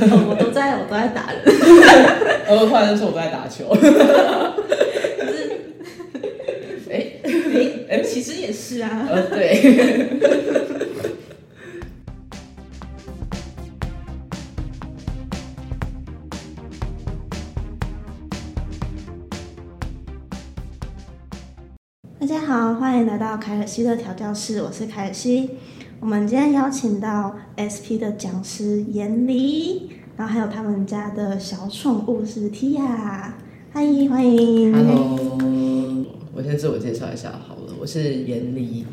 哦 我都在，我都在打人。然 后突然就说我在打球。可是，哎哎，其实也是啊。呃，对。大家好，欢迎来到凯尔西的调教室，我是凯尔西。我们今天邀请到 SP 的讲师严离，然后还有他们家的小宠物是 Tia，嗨，欢迎。Hello，我先自我介绍一下好了，我是严离，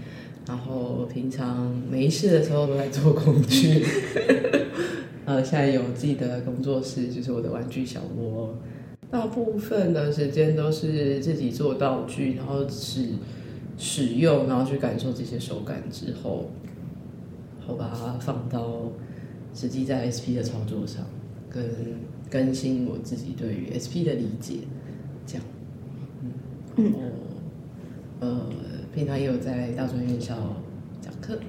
然后平常没事的时候都在做工具，呃，现在有自己的工作室，就是我的玩具小窝。大部分的时间都是自己做道具，然后使使用，然后去感受这些手感之后，然后把它放到实际在 SP 的操作上，跟更新我自己对于 SP 的理解，这样。嗯然后呃，平常也有在大专院校讲课。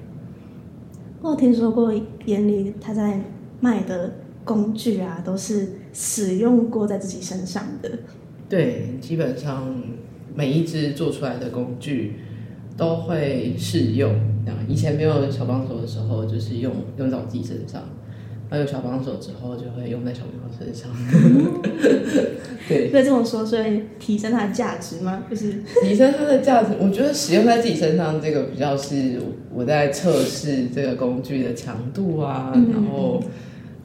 我有听说过眼里他在卖的工具啊，都是使用过在自己身上的。对，基本上每一只做出来的工具都会试用。这样，以前没有小帮手的时候，就是用用在我自己身上；，然后有小帮手之后，就会用在小朋友身上。对，所以这么说，所以提升它的价值吗？就是提升它的价值，我觉得使用在自己身上，这个比较是我在测试这个工具的强度啊，嗯然后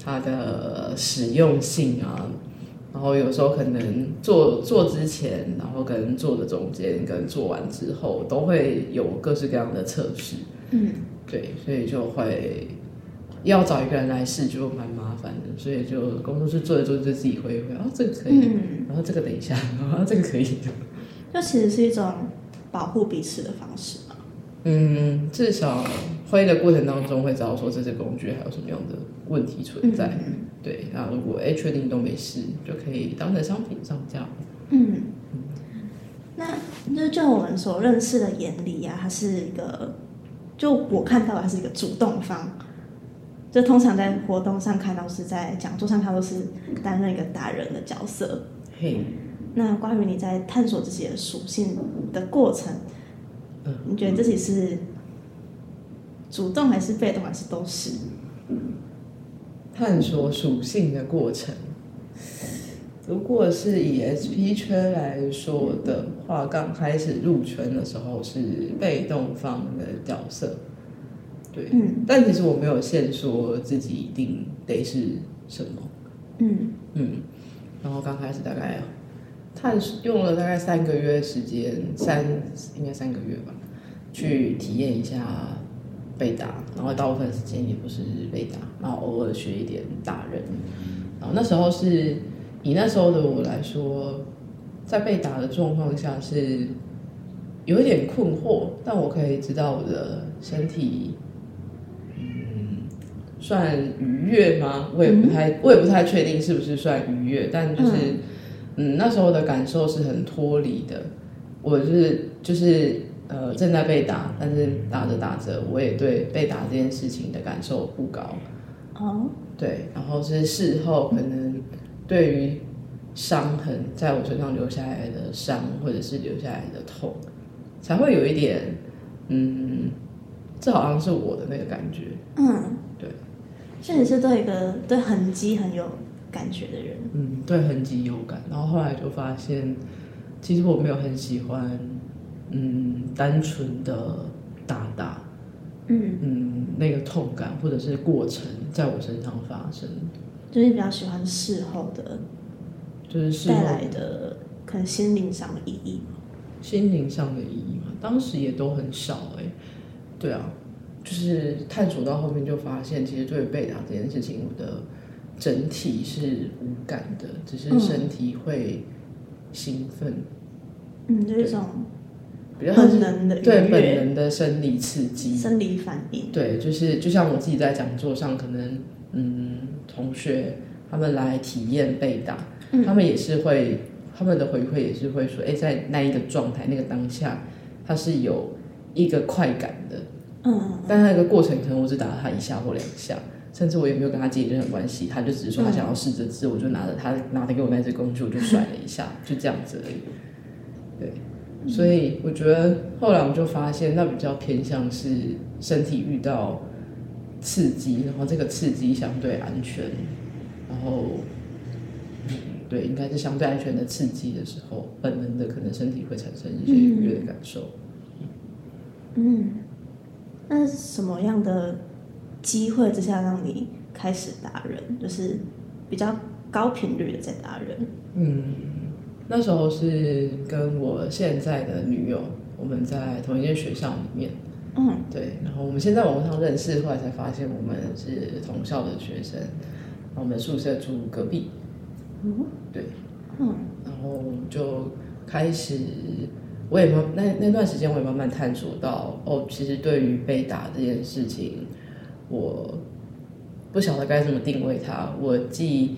它的实用性啊，然后有时候可能做做之前，然后跟做的中间，跟做完之后，都会有各式各样的测试。嗯，对，所以就会要找一个人来试，就蛮麻烦的，所以就工作室做一做就自己会会，哦，这个可以，嗯，然后这个等一下，然后这个可以。这 其实是一种保护彼此的方式嘛。嗯，至少会的过程当中会知道说这些工具还有什么样的问题存在。嗯对，那如果哎确定都没事，就可以当成商品上架。嗯，那就就我们所认识的眼里啊，它是一个，就我看到的他是一个主动方，就通常在活动上看到是在讲座上看到是担任一个达人的角色。嘿，那关于你在探索自己的属性的过程，嗯你觉得自己是主动还是被动，还是都是？探索属性的过程。如果是以 SP 圈来说的话，刚开始入圈的时候是被动方的角色，对，嗯。但其实我没有限说自己一定得是什么，嗯。嗯，然后刚开始大概探用了大概三个月时间，三应该三个月吧，去体验一下被打，然后大部分时间也不是被打，然后偶尔学一点打人，然后那时候是以那时候的我来说，在被打的状况下是有一点困惑，但我可以知道我的身体。嗯，算愉悦吗？我也不太，我也不太确定是不是算愉悦，但就是，嗯那时候的感受是很脱离的。我就是就是呃正在被打，但是打着打着，我也对被打这件事情的感受不高。哦对，然后是事后可能对于伤痕在我身上留下来的伤，或者是留下来的痛，才会有一点，嗯，这好像是我的那个感觉。嗯，对，所以你是对一个对痕迹很有感觉的人。嗯，对痕迹有感，然后后来就发现，其实我没有很喜欢，嗯，单纯的打打，嗯，嗯，那个痛感或者是过程在我身上发生，就是比较喜欢事后的就是带来的可能心灵上的意义。心灵上的意义嘛，当时也都很少哎、对啊，就是探索到后面就发现，其实对于被打这件事情，我的整体是无感的，只是身体会兴奋，嗯，就是一种比较本能的愉对本、能的生理刺激，生理反应。对，就是就像我自己在讲座上，可能嗯，同学他们来体验被打，嗯。他们也是会，他们的回馈也是会说，哎、在那一个状态、那个当下，他是有一个快感的，嗯。但那个过程可能我只打了他一下或两下，甚至我也没有跟他建立任何关系，他就只是说他想要试这支，我就拿着他拿着给我那只工具，我就甩了一下，就这样子而已。对，所以我觉得后来我就发现，那比较偏向是身体遇到刺激，然后这个刺激相对安全，然后嗯，对，应该是相对安全的刺激的时候，本能的可能身体会产生一些愉悦的感受。嗯，那什么样的机会之下让你开始打人？就是比较高频率的在打人。嗯，那时候是跟我现在的女友，我们在同一间学校里面。嗯，对，然后我们先在网络上认识，后来才发现我们是同校的学生，然后我们宿舍住隔壁。嗯，对，嗯然后就开始，我也慢那那段时间我也慢慢探索到，哦，其实对于被打这件事情，我不晓得该怎么定位它。我既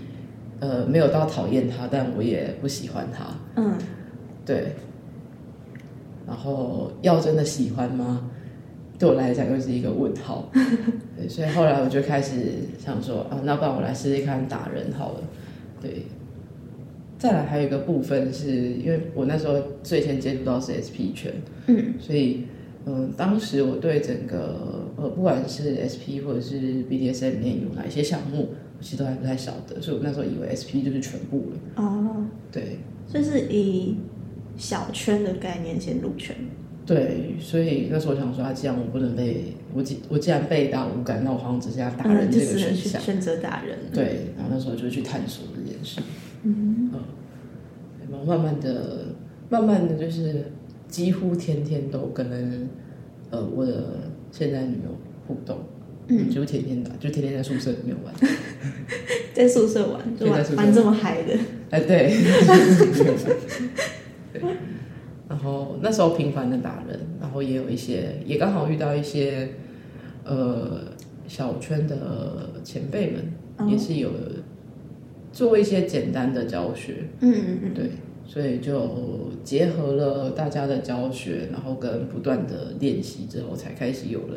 呃没有到讨厌他，但我也不喜欢他。嗯对，然后要真的喜欢吗？对我来讲又是一个问号。对，所以后来我就开始想说啊，那不然我来试试看打人好了。对，再来还有一个部分是因为我那时候最先接触到是 SP 圈，嗯所以嗯、当时我对整个呃不管是 SP 或者是 BDSM 里面有哪一些项目，我其实都还不太晓得，所以我那时候以为 SP 就是全部了。哦，对，就是以小圈的概念先入圈。对，所以那时候我想说，啊，既然我不能被我既我既然被打无感，那我好像只剩下打人嗯，就这个选项。去选择打人。，对，然后那时候就去探索这件事，嗯然后慢慢的、慢慢的就是几乎天天都跟呃我的现在女友互动，嗯，几乎天天打，就天天在宿舍里面玩。在宿舍玩，就玩玩这么嗨的。哎，对，对。然后那时候频繁的打人，然后也有一些，也刚好遇到一些呃小圈的前辈们，哦也是有做一些简单的教学，嗯嗯嗯，对，所以就结合了大家的教学，然后跟不断的练习之后，才开始有了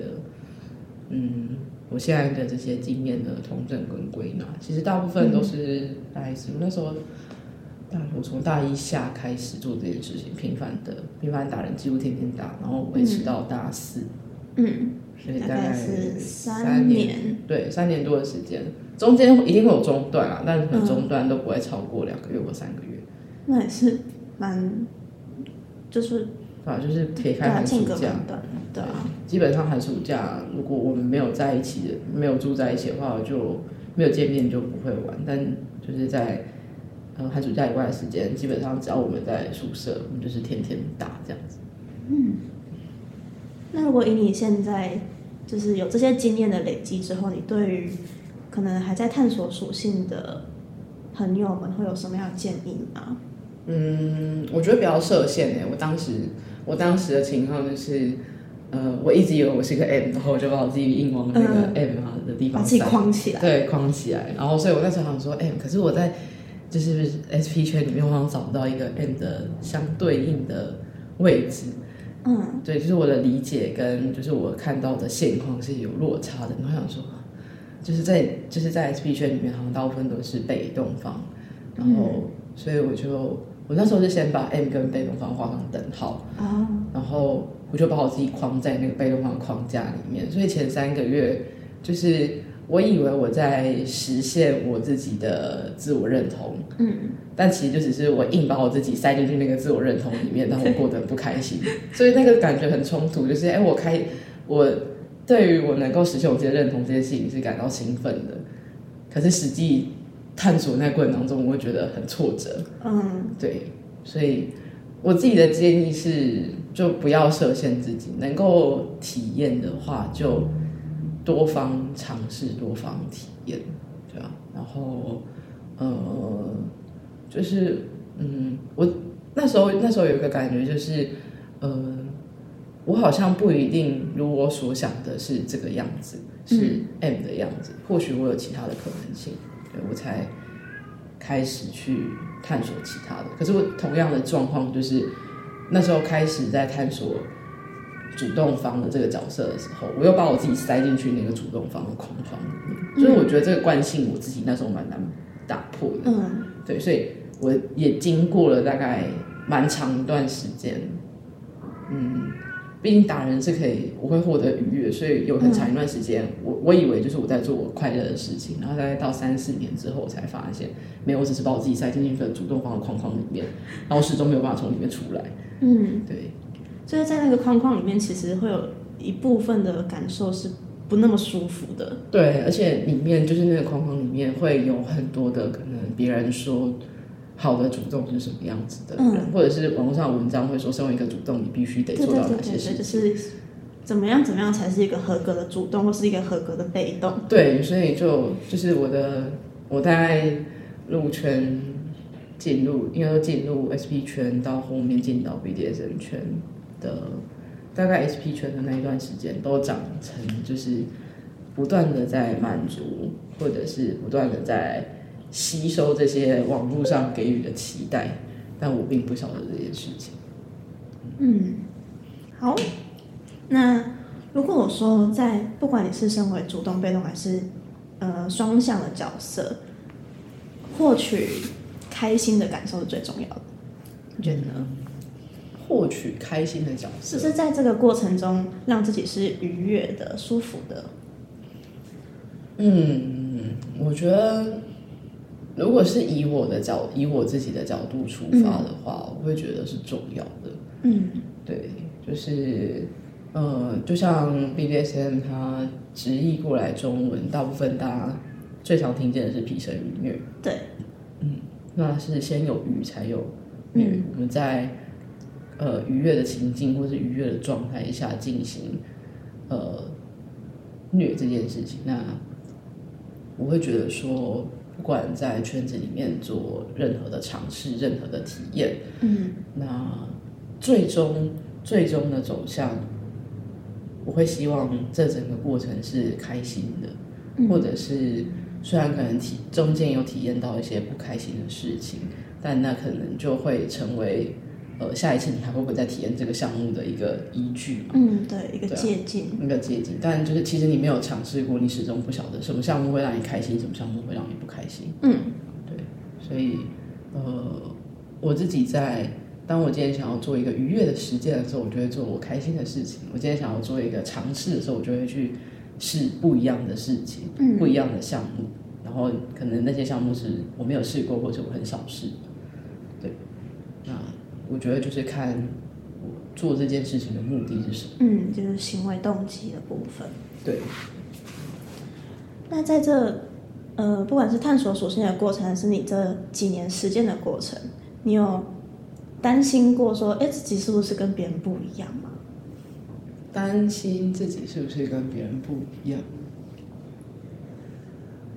嗯我现在的这些经验的统整跟归纳。其实大部分都是大概是我那时候大我从大一下开始做这件事情，频繁的频繁打人，几乎天天打，然后维持到大四，嗯，所以大大概三三年年。对，三年多的时间，中间一定会有中断啊，但可能中断都不会超过两个月或三个月。那也是蛮，就是反正就是撇开寒暑假，对啊，基本上寒暑假如果我们没有在一起的，没有住在一起的话，就没有见面就不会玩。但就是在呃寒暑假以外的时间，基本上只要我们在宿舍，我们就是天天打这样子。嗯那如果以你现在就是有这些经验的累积之后，你对于可能还在探索属性的朋友们会有什么样的建议吗？嗯，我觉得比较设限诶。我当时我当时的情况就是，呃，我一直以为我是个 M，然后我就把我自己硬往那个嗯 M 啊的地方把自己。框起来。对，框起来。然后，所以我那时候想说，M，可是我在就是 SP 圈里面，我好像找不到一个 M 的相对应的位置。嗯对，就是我的理解跟就是我看到的现况是有落差的。然后想说，就是在就是在 SP 圈里面，好像大部分都是被动方。然后，所以我就我那时候就先把 M 跟被动方画上等号。啊，然后我就把我自己框在那个被动方框架里面，所以前三个月就是我以为我在实现我自己的自我认同，嗯。但其实就只是我硬把我自己塞进去那个自我认同里面，让我过得很不开心，所以那个感觉很冲突，就是哎，我开我对于我能够实现我自己的认同这件事情是感到兴奋的，可是实际探索那个过程当中，我会觉得很挫折。嗯。对，所以我自己的建议是，就不要设限自己，能够体验的话，就多方尝试，多方体验，对啊。然后，呃，就是，嗯，我那时候那时候有一个感觉，就是，呃，我好像不一定如我所想的是这个样子，是 M 的样子，或许我有其他的可能性，对我才开始去探索其他的。可是我同样的状况就是，那时候开始在探索主动方的这个角色的时候，我又把我自己塞进去那个主动方的框框里面，所以我觉得这个惯性我自己那时候蛮难打破的。嗯。对，所以我也经过了大概蛮长一段时间，嗯，毕竟打人是可以，我会获得愉悦，所以有很长一段时间，我我以为就是我在做我快乐的事情，然后大概到三四年之后，我才发现没有，我只是把我自己塞进去一个主动方的框框里面，然后始终没有办法从里面出来。嗯，对，所以在那个框框里面，其实会有一部分的感受是不那么舒服的。对，而且里面就是那个框框里面会有很多的可能别人说好的主动是什么样子的人，或者是网络上文章会说，身为一个主动，你必须得做到哪对对对对，些事情。就是怎么样怎么样才是一个合格的主动，或是一个合格的被动。对，所以就就是我的，我大概入圈进入，应该说进入 SP 圈到后面进到 BDSM 圈的，大概 SP 圈的那一段时间，都长成就是不断的在满足，或者是不断的在吸收这些网络上给予的期待，但我并不晓得这件事情。嗯，好。那如果我说在不管你是身为主动、被动还是呃双向的角色，获取开心的感受是最重要的，你觉得呢？获取开心的角色只，是在这个过程中让自己是愉悦的、舒服的。嗯，我觉得，如果是以我的角，以我自己的角度出发的话，我会觉得是重要的。嗯对，就是，呃，就像 BDSM 它直译过来中文，大部分大家最常听见的是皮绳愉虐，对，嗯那是先有愉才有虐。嗯我们在呃愉悦的情境或是愉悦的状态下进行呃虐这件事情，那我会觉得说，不管在圈子里面做任何的尝试、任何的体验，嗯。那最终最终的走向，我会希望这整个过程是开心的，嗯。或者是虽然可能体中间有体验到一些不开心的事情，但那可能就会成为呃下一次你还会不会再体验这个项目的一个依据嘛，嗯，对，一个借鉴。一个借鉴。但就是其实你没有尝试过，你始终不晓得什么项目会让你开心，什么项目会让你不开心。嗯对所以，呃，我自己在当我今天想要做一个愉悦的实践的时候，我就会做我开心的事情；我今天想要做一个尝试的时候，我就会去试不一样的事情，嗯不一样的项目。然后可能那些项目是我没有试过，或者我很少试。对，那我觉得就是看我做这件事情的目的是什么。嗯，就是行为动机的部分。对，那在这呃，不管是探索属性的过程，还是你这几年实践的过程，你有担心过说，哎，自己是不是跟别人不一样吗？担心自己是不是跟别人不一样？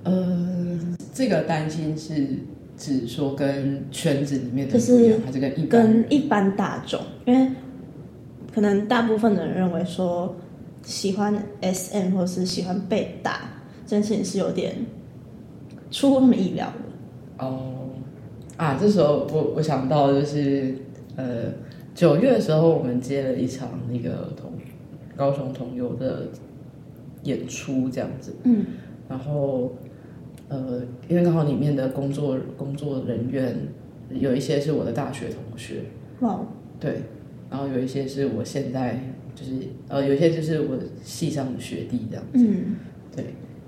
呃，这个担心是指说跟圈子里面的就是不一样，还是跟一般跟一般大众，因为可能大部分的人认为说，喜欢 SM 或是喜欢被打这件事情是有点出乎他们意料的。哦啊，这时候我我想到就是呃九月的时候，我们接了一场那个同高雄同游的演出，这样子，嗯然后呃，因为刚好里面的工作工作人员有一些是我的大学同学，哇，对，然后有一些是我现在就是呃，有一些就是我系上的学弟这样，嗯。对，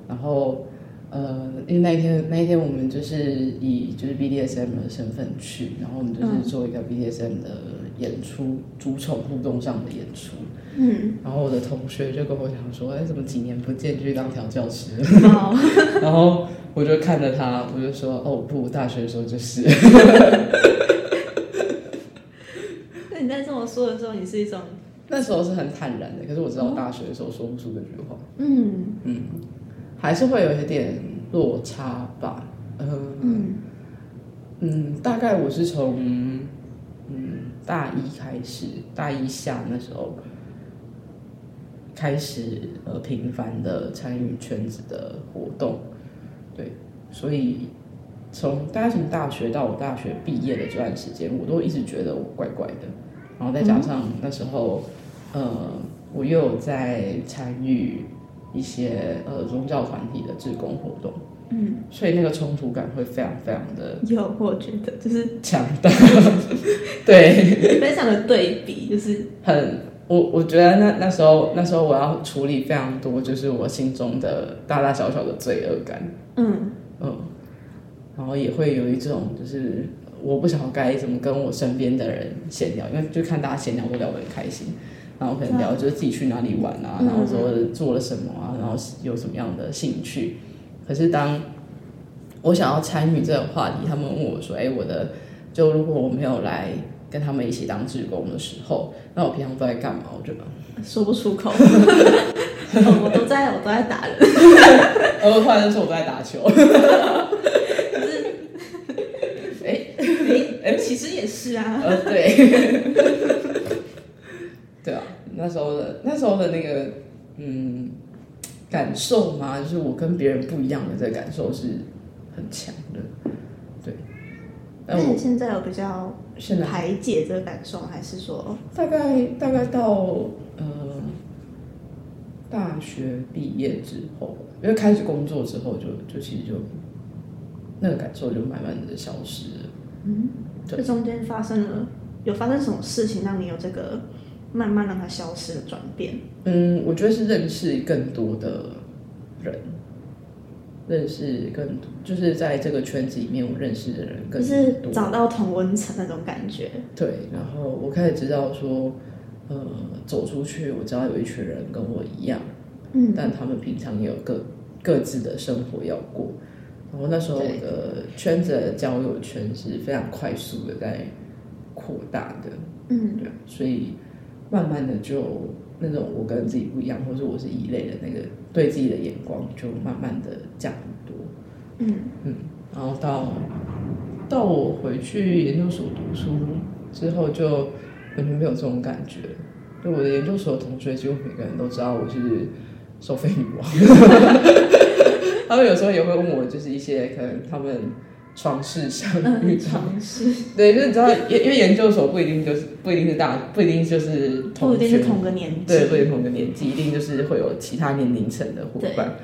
然后呃，因为那一天那一天我们就是以就是 BDSM 的身份去，然后我们就是做一个 BDSM 的演出，主宠互动上的演出，嗯，然后我的同学就跟我讲说，哎，怎么几年不见去当调教师？好，然后我就看着他，我就说，哦不，我大学的时候就是。那你在这么说的时候，你是一种那时候是很坦然的，可是我知道我大学的时候说不出这句话，嗯。嗯，还是会有一点落差吧，呃，嗯。嗯，大概我是从嗯大一开始，大一下那时候开始呃频繁的参与圈子的活动，对，所以从大概从大学到我大学毕业的这段时间，我都一直觉得我怪怪的，然后再加上那时候呃我又有在参与一些呃宗教团体的志工活动，嗯，所以那个冲突感会非常非常的有，我觉得就是强大，对，非常的对比，就是很我我觉得那那时候那时候我要处理非常多，就是我心中的大大小小的罪恶感，嗯。嗯，然后也会有一种就是我不晓得该怎么跟我身边的人闲聊，因为就看大家闲聊都聊得很开心，然后可能聊就是自己去哪里玩啊，嗯。然后说做了什么啊，然后有什么样的兴趣。可是当我想要参与这个话题，他们问我说：“哎，我的就如果我没有来跟他们一起当志工的时候，那我平常都在干嘛？”我就说不出口。哦 我都在，我都在打人。然 后突然就说我都在打球。可是哎哎，其实也是啊。呃，对，对啊，那时候的那时候的那个嗯感受嘛，就是我跟别人不一样的这个感受是很强的，对。但我现在有比较现在排解这个感受，还是说，大概大概到呃大学毕业之后，因为开始工作之后就，就其实就那个感受就慢慢的消失了。嗯。这中间发生了有发生什么事情让你有这个慢慢让它消失的转变？嗯，我觉得是认识更多的人，认识更多，就是在这个圈子里面，我认识的人更多就是多。找到同温层那种感觉。对，然后我开始知道说，呃，走出去，我知道有一群人跟我一样，嗯，但他们平常也有各各自的生活要过。然后那时候我的圈子的交友圈是非常快速的在扩大的，嗯对啊，所以慢慢的就那种我跟自己不一样，或者我是异类的那个对自己的眼光就慢慢的降很多。嗯嗯，然后到到我回去研究所读书之后，就完全没有这种感觉。就我的研究所同学，几乎每个人都知道我是收费女王。他们有时候也会问我，就是一些可能他们床事上遇嗯，到，尝试 对，就是你知道，因因为研究所不一定就是不一定是大，不一定就是不一定是同个年纪。对，不一定同个年纪，一定就是会有其他年龄层的伙伴。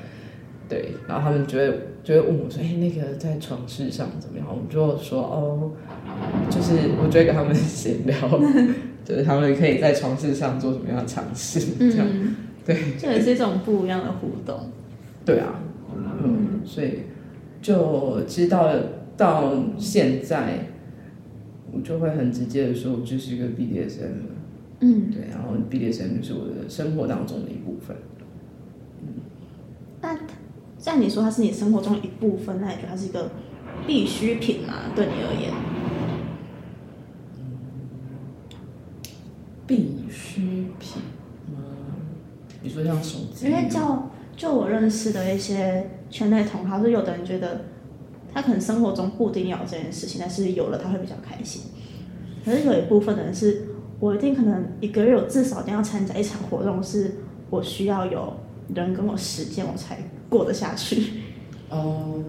对，然后他们就会就会问我说：“哎、那个在床事上怎么样？”我们就说：“哦，就是我就会跟他们闲聊，就是他们可以在床事上做什么样的尝试，这样。嗯，对，这也是一种不一样的互动。对啊，嗯，所以就知道了到现在，我就会很直接的说，我就是一个 BDSM。嗯，对，然后 BDSM 就是我的生活当中的一部分。那在你说它是你生活中的一部分，那你觉得它是一个必需品吗？对你而言？必需品吗？你说像手机因吗？为就就我认识的一些圈内同行，是有的人觉得他可能生活中不一定要有这件事情，但是有了他会比较开心。可是有一部分的人是，我一定可能一个月我至少一定要参加一场活动，是我需要有人跟我实践，我才过得下去。哦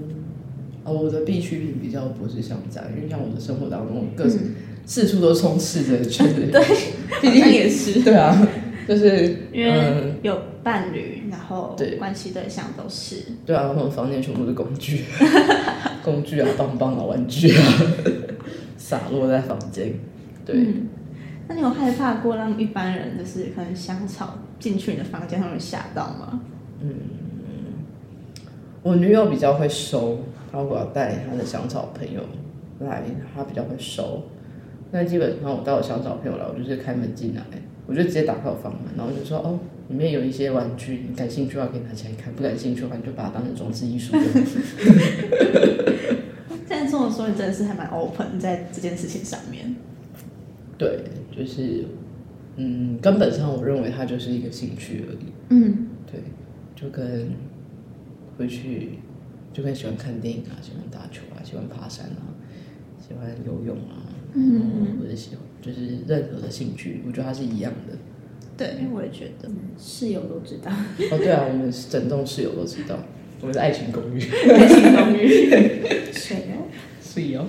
哦，我的必需品比较不是像这样，因为像我的生活当中，各、四处都充斥着圈子。对，毕竟也是，对啊，就是因为嗯，有伴侣，然后对关系对象都是。对啊，我们房间全部是工具，工具啊，棒棒啊，玩具啊，洒落在房间。对，嗯，那你有害怕过让一般人就是可能香草进去你的房间，他们吓到吗？嗯我女友比较会收，她如果要带她的香草朋友来，她比较会收。那基本上我带我香草朋友来，我就是开门进来，我就直接打开我房门，然后就说哦，里面有一些玩具，你感兴趣的话可以拿起来看，不感兴趣的话你就把它当成装置艺术用。这样这么说，你真的是还蛮 open 在这件事情上面。对，就是嗯，根本上我认为它就是一个兴趣而已。嗯对，就跟回去就跟喜欢看电影啊，喜欢打球啊，喜欢爬山啊，喜欢游泳啊，嗯，或者喜欢就是任何的兴趣，我觉得它是一样的。对，我也觉得。室友都知道，哦，对啊，我们整栋室友都知道，我们是爱情公寓，爱情公寓。水哦，是哦。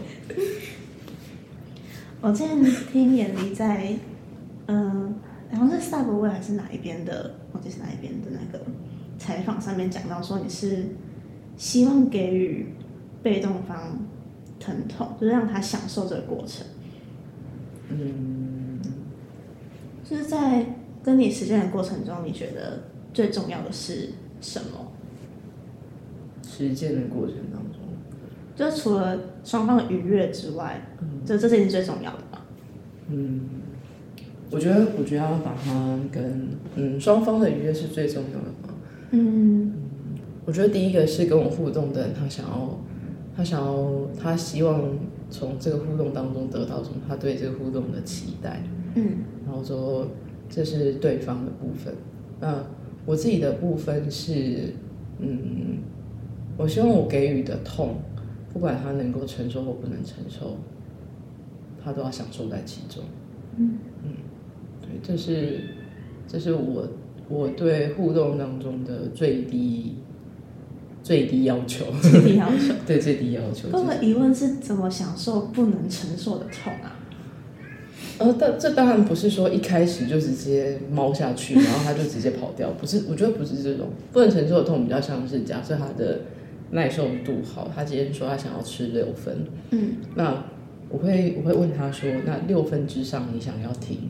我之前听眼离在，嗯、好像是 Subway 还是哪一边的，忘记是哪一边的那个采访上面讲到说你是希望给予被动方疼痛，就是让他享受这个过程。嗯，就是在跟你实践的过程中，你觉得最重要的是什么？实践的过程当中，就除了双方的愉悦之外，这这是你最重要的吧？嗯，我觉得我觉得要把它跟嗯双方的愉悦是最重要的嘛。嗯我觉得第一个是跟我互动的人，他想要，他想要，他希望从这个互动当中得到什么，他对这个互动的期待，嗯然后说这是对方的部分。那我自己的部分是，嗯，我希望我给予的痛，不管他能够承受或不能承受，他都要享受在其中。嗯嗯对，这是这是我我对互动当中的最低最低要求，最低要求。对最低要求。我有个疑问是怎么享受不能承受的痛啊？呃，但这当然不是说一开始就直接猫下去，然后他就直接跑掉，不是，我觉得不是这种不能承受的痛，比较像是假设他的耐受度好，他今天说他想要吃六分，嗯那我会我会问他说，那六分之上你想要停，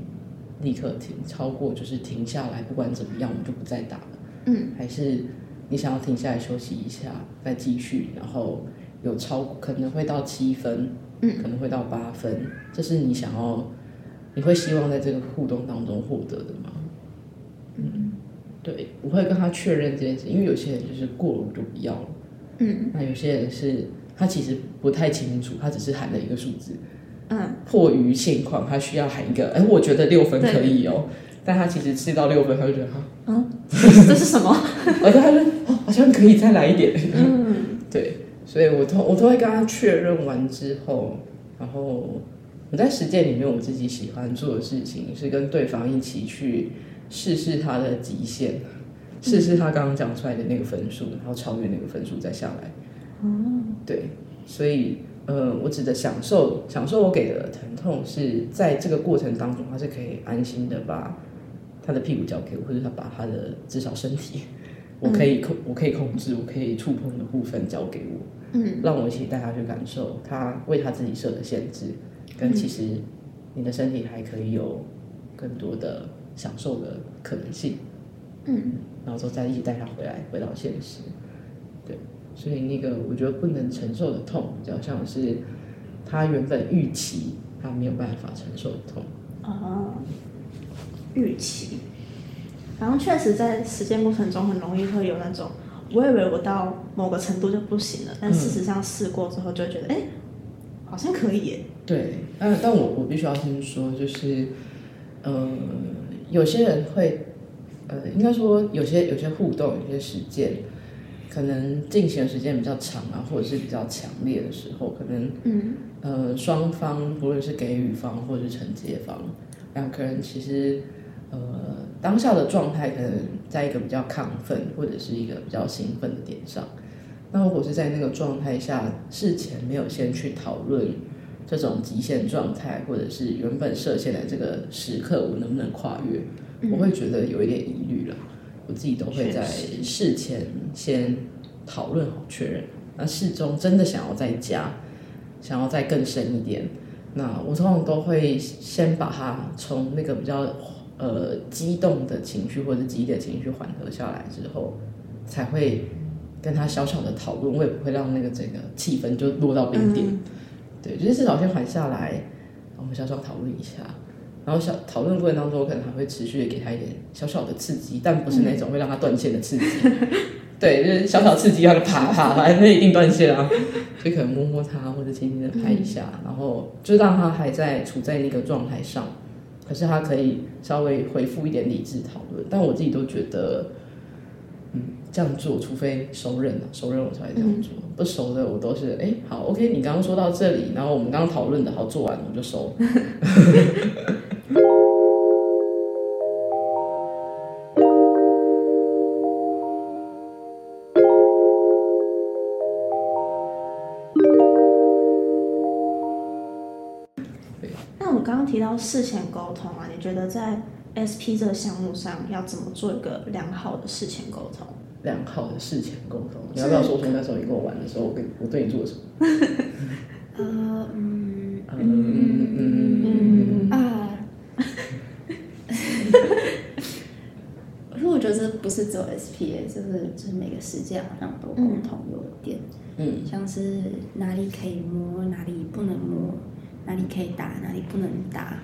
立刻停，超过就是停下来，不管怎么样我们就不再打了，嗯还是你想要停下来休息一下，再继续，然后有超可能会到七分，嗯可能会到八分，这是你想要，你会希望在这个互动当中获得的吗？嗯，对，我会跟他确认这件事，因为有些人就是过了我就不要了，嗯。那有些人是他其实不太清楚，他只是喊了一个数字，嗯。迫于现况，他需要喊一个，哎，我觉得六分可以哦，但他其实吃到六分，他就觉得哈，嗯，这是什么？而且他说哦，好像可以再来一点，嗯。对，所以我都我都会跟他确认完之后，然后我在实践里面我自己喜欢做的事情是跟对方一起去试试他的极限，试试他刚刚讲出来的那个分数，然后超越那个分数再下来。哦对，所以呃，我指的享受，享受我给的疼痛是在这个过程当中，他是可以安心的把他的屁股交给我，或者他把他的至少身体，我可以控，我可以控制，我可以触碰的部分交给我，嗯让我一起带他去感受他为他自己设的限制，跟其实你的身体还可以有更多的享受的可能性。嗯然后之后再一起带他回来，回到现实。对，所以那个我觉得不能承受的痛，比较像是他原本预期他没有办法承受的痛。哦，预期，然后确实在实践过程中很容易会有那种，我以为我到某个程度就不行了，但事实上试过之后就会觉得，哎、好像可以耶。对，但但我我必须要先说，就是，呃，有些人会，呃，应该说有些有些互动，有些实践，可能进行的时间比较长啊，或者是比较强烈的时候，可能嗯呃，双方不论是给予方或者是承接方，两个人其实呃当下的状态可能在一个比较亢奋或者是一个比较兴奋的点上。那如果是在那个状态下，事前没有先去讨论这种极限状态，或者是原本设限的这个时刻，我能不能跨越，我会觉得有一点疑虑了。我自己都会在事前先讨论好确认，那事中真的想要再加。想要再更深一点，那我通常都会先把它从那个比较呃激动的情绪或者激烈的情绪缓和下来之后，才会跟他小小的讨论，我也不会让那个整个气氛就落到冰点。嗯对，就是至少先缓下来，我们小小讨论一下。然后小讨论过程当中，我可能还会持续的给他一点小小的刺激，但不是那种会让他断线的刺激。对，就是小小刺激，他就啪啪啪，那一定断线啊。就可能摸摸他，或者轻轻的拍一下，然后就让他还在处在那个状态上，可是他可以稍微回复一点理智讨论。但我自己都觉得，嗯，这样做，除非熟人啊，熟人我才会这样做，不熟的我都是，哎，好，OK，你刚刚说到这里，然后我们刚刚讨论的好做完，我就收。那我刚刚提到事前沟通啊，你觉得在 SP 这个项目上要怎么做一个良好的事前沟通？良好的事前沟通，你要不要说说那时候你跟我玩的时候，我跟我对你做了什么？呃，嗯嗯嗯嗯啊，可是我觉得这不是只有 SPA，就是就是每个世界好像都共同有点，嗯像是哪里可以摸，哪里不能摸，哪里可以打，哪里不能打，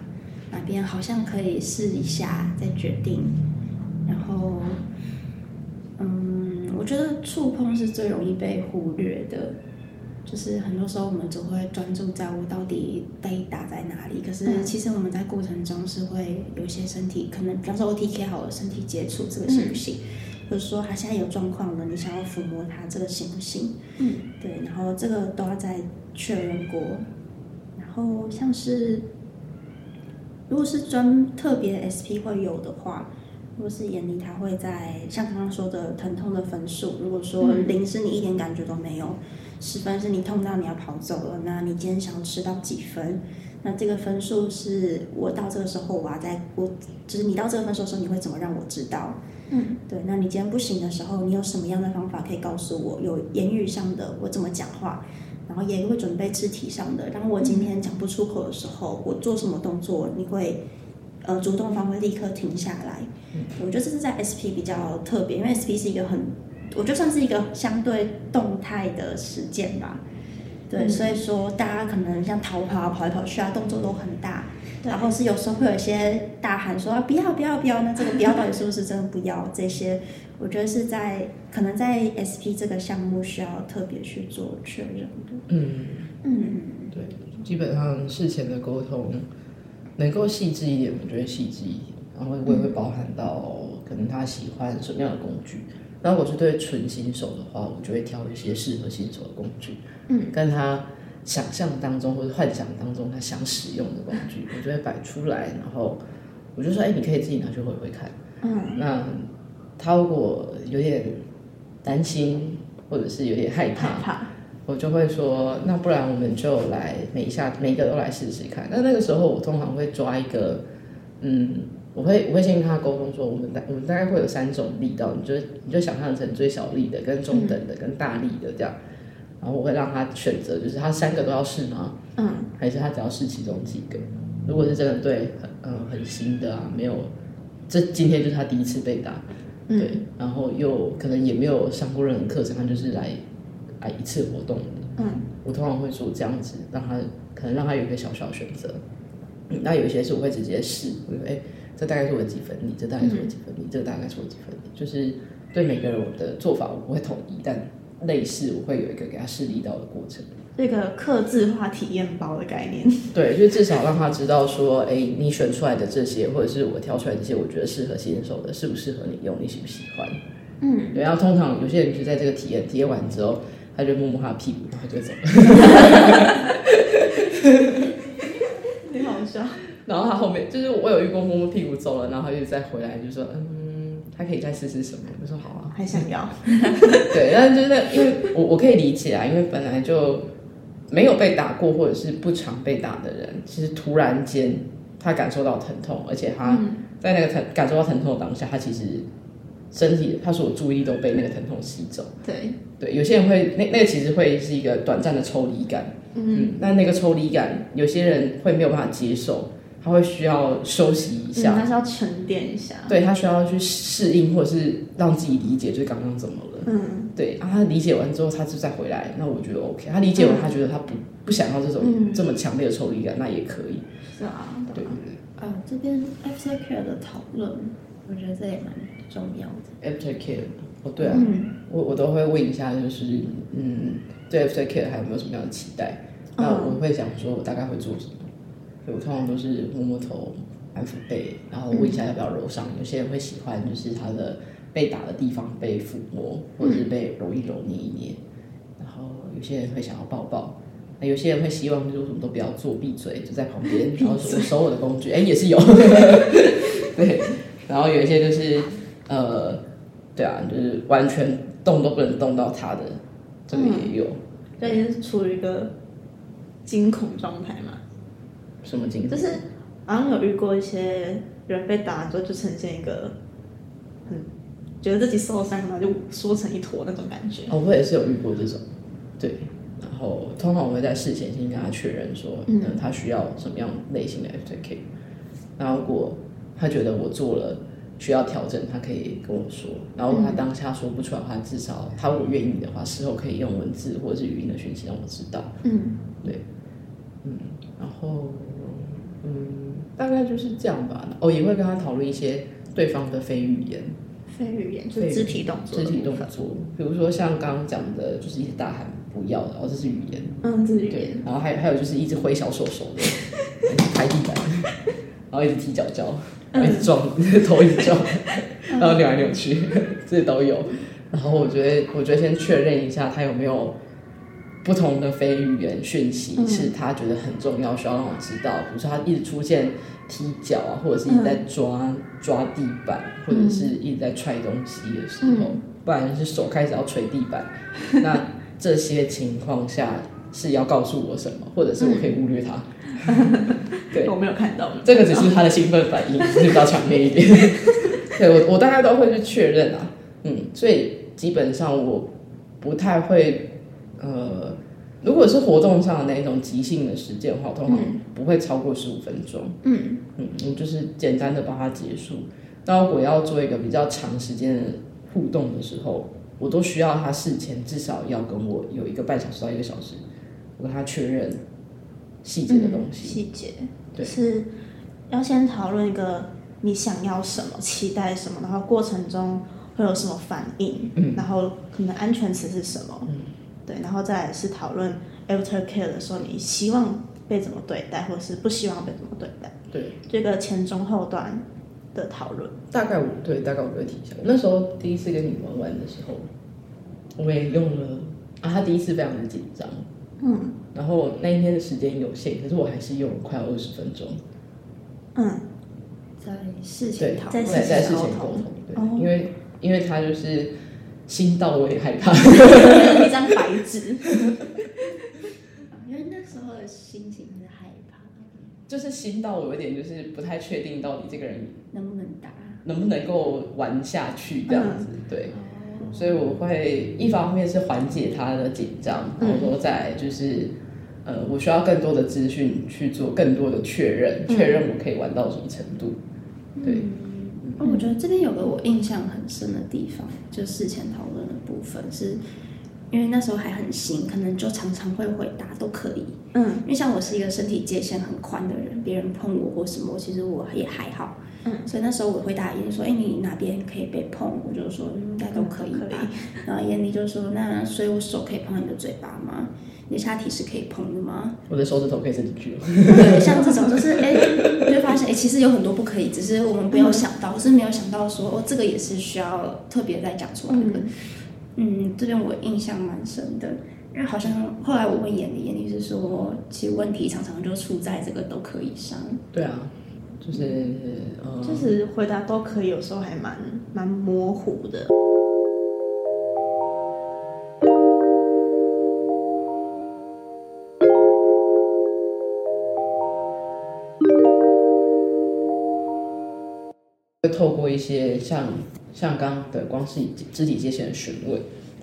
哪边好像可以试一下再决定，然后，嗯，我觉得触碰是最容易被忽略的。就是很多时候我们只会专注在我到底被打在哪里，可是嗯其实我们在过程中是会有一些身体，可能比方说 OTK 好了，身体接触这个行不行，或者说他现在有状况了，你想要抚摸他这个行不行？嗯，对，然后这个都要再确认过。然后像是如果是专特别 SP 会有的话，如果是眼里，它会在像刚刚说的疼痛的分数。如果说嗯零是你一点感觉都没有，十分是你痛到你要跑走了，那你今天想要吃到几分？那这个分数是我到这个时候，我要在我就是你到这个分数的时候，你会怎么让我知道？嗯，对，那你今天不行的时候，你有什么样的方法可以告诉我？有言语上的，我怎么讲话，然后也会准备肢体上的。当我今天讲不出口的时候，我做什么动作，你会呃主动方会立刻停下来。我觉得这是在 SP 比较特别，因为 SP 是一个很，我觉得算是一个相对动态的实践吧。对，嗯所以说大家可能像逃跑啊、跑来跑去啊，动作都很大，对然后是有时候会有一些大喊说啊不要不要不要，那这个不要到底是不是真的不要？这些我觉得是在可能在 SP 这个项目需要特别去做确认的。嗯，嗯，对，基本上事前的沟通能够细致一点，我觉得细致一点，然后我也会包含到可能他喜欢什么样的工具。那如果是对纯新手的话，我就会挑一些适合新手的工具，嗯，跟他想象当中或者幻想当中他想使用的工具，我就会摆出来，然后我就说，哎，你可以自己拿去回回看。嗯，那他如果有点担心，或者是有点害怕，害怕，我就会说，那不然我们就来每一下每一个都来试试看。那那个时候我通常会抓一个，嗯，我会我会先跟他沟通说，我们大我们大概会有三种力道，你就你就想象成最小力的、跟中等的、跟大力的这样。然后我会让他选择，就是他三个都要试吗？嗯，还是他只要试其中几个？如果是真的对很嗯很新的啊，没有，这今天就是他第一次被打，嗯对，然后又可能也没有上过任何课程，他就是来来一次活动的。嗯，我通常会做这样子，让他可能让他有一个小小选择。嗯，那有一些是我会直接试，我说哎、这大概是我几分力，这大概是我几分力，这大概是我几分力，就是对每个人我的做法我不会统一，但类似我会有一个给他试力道的过程。这个刻字化体验包的概念，对，就至少让他知道说，哎、你选出来的这些，或者是我挑出来这些，我觉得适合新手的，适不适合你用，你喜不喜欢？嗯，对，然后通常有些人就在这个体验体验完之后，他就摸摸他的屁股，然后就走了。你好笑，然后他后面就是我有遇过摸摸屁股走了，然后他就再回来就说，嗯，他可以再试试什么？我说好啊。还想要，对，但是就是因为我我可以理解啊，因为本来就没有被打过或者是不常被打的人，其实突然间他感受到疼痛，而且他嗯在那个疼感受到疼痛的当下，他其实身体他所有注意力都被那个疼痛吸走。对，对，有些人会那那个其实会是一个短暂的抽离感，嗯，嗯，那那个抽离感，有些人会没有办法接受，他会需要休息一嗯，下，还是要沉淀一下，对他需要去适应或者是让自己理解，就是刚刚怎么了。嗯，对啊，他理解完之后，他就再回来，那我觉得 OK。他理解完，他觉得他不不想要这种、嗯这么强烈的抽离感，那也可以。是啊，对啊，这边 aftercare 的讨论，我觉得这也蛮重要的。，after care，哦对啊，嗯，我我都会问一下，就是嗯，对 after care 还有没有什么样的期待？那嗯我会想说，我大概会做什么？我通常都是摸摸头、安抚背，然后问一下要不要揉伤。有些人会喜欢，就是他的被打的地方被抚摸，或者是被揉一揉、捏一捏。然后有些人会想要抱抱，那有些人会希望就是什么都不要做，闭嘴就在旁边，然后手收我的工具，哎、也是有。对，然后有一些就是呃，对啊，就是完全动都不能动到他的，这个也有。所以是处于一个惊恐状态嘛，什么经历就是好像有遇过一些有人被打完之后就呈现一个很觉得自己受伤，然后就缩成一坨那种感觉。哦，我也是有遇过这种，对。然后通常我会在事前先跟他确认说，嗯，他需要什么样类型的 FTK。然后如果他觉得我做了需要调整，他可以跟我说。然后他当下说不出来的话，至少他如果愿意的话，事后可以用文字或者是语音的讯息让我知道。嗯，对，嗯，然后嗯，大概就是这样吧。哦，也会跟他讨论一些对方的非语言。非语言就是肢体动作，肢体动作，比如说像刚刚讲的，就是一直大喊不要，然后这是语言，嗯，这是语言。然后还有还有就是一直挥小手手的，拍地板，然后一直踢脚脚，一直撞，头一直撞，然后扭来扭去，这些都有。然后我觉得，我觉得先确认一下他有没有不同的非语言讯息，是他觉得很重要，需要让我知道。比如说他一直出现。踢脚啊，或者是一直在抓抓地板，或者是一直在踹东西的时候，不然是手开始要捶地板。那这些情况下是要告诉我什么，或者是我可以忽略它？对，我没有看到，这个只是他的兴奋反应，是比较强烈一点。对我，我大概都会去确认啊，嗯，所以基本上我不太会呃。如果是活动上的那种即兴的实践的话，通常不会超过十五分钟。嗯嗯，你就是简单的把它结束。那如果要做一个比较长时间的互动的时候，我都需要他事前至少要跟我有一个半小时到一个小时，我跟他确认细节的东西。细节对，是要先讨论一个你想要什么、期待什么，然后过程中会有什么反应，嗯，然后可能安全词是什么，嗯。对，然后再来是讨论 after care 的时候，你希望被怎么对待，或者是不希望被怎么对待？对，这个前中后段的讨论。大概我对，大概我会提一下。那时候第一次跟你玩玩的时候，我们也用了啊，他第一次非常的紧张，嗯，然后那一天的时间有限，可是我还是用了快二十分钟，嗯，在事前讨论，在在事前沟通，对，因为因为他就是。心到我也害怕，一张白纸。因为那时候的心情是害怕，就是心到我有点就是不太确定到底这个人能不能打，能不能够玩下去这样子，对。所以我会一方面是缓解他的紧张，然后说在就是呃，我需要更多的资讯去做更多的确认，确认我可以玩到什么程度，对。哦，我觉得这边有个我印象很深的地方，就事前讨论的部分，是因为那时候还很新，可能就常常会回答都可以。嗯，因为像我是一个身体界限很宽的人，别人碰我或什么，其实我也还好。嗯，所以那时候我回答燕说：“哎，你哪边可以被碰？”我就说：“应该都可以吧。”然后燕妮就说：“那所以我手可以碰你的嘴巴吗？”你下体是可以碰的吗？我的手指头可以伸进去。对，像这种就是哎，你就发现哎，其实有很多不可以，只是我们没有想到，是没有想到说哦，这个也是需要特别再讲出来的。嗯，这边我印象蛮深的，因为好像后来我问眼里，眼里是说，其实问题常常就出在这个都可以上。对啊，就是就是回答都可以，有时候还蛮蛮模糊的。会透过一些像像刚刚的光是肢体界限的询问，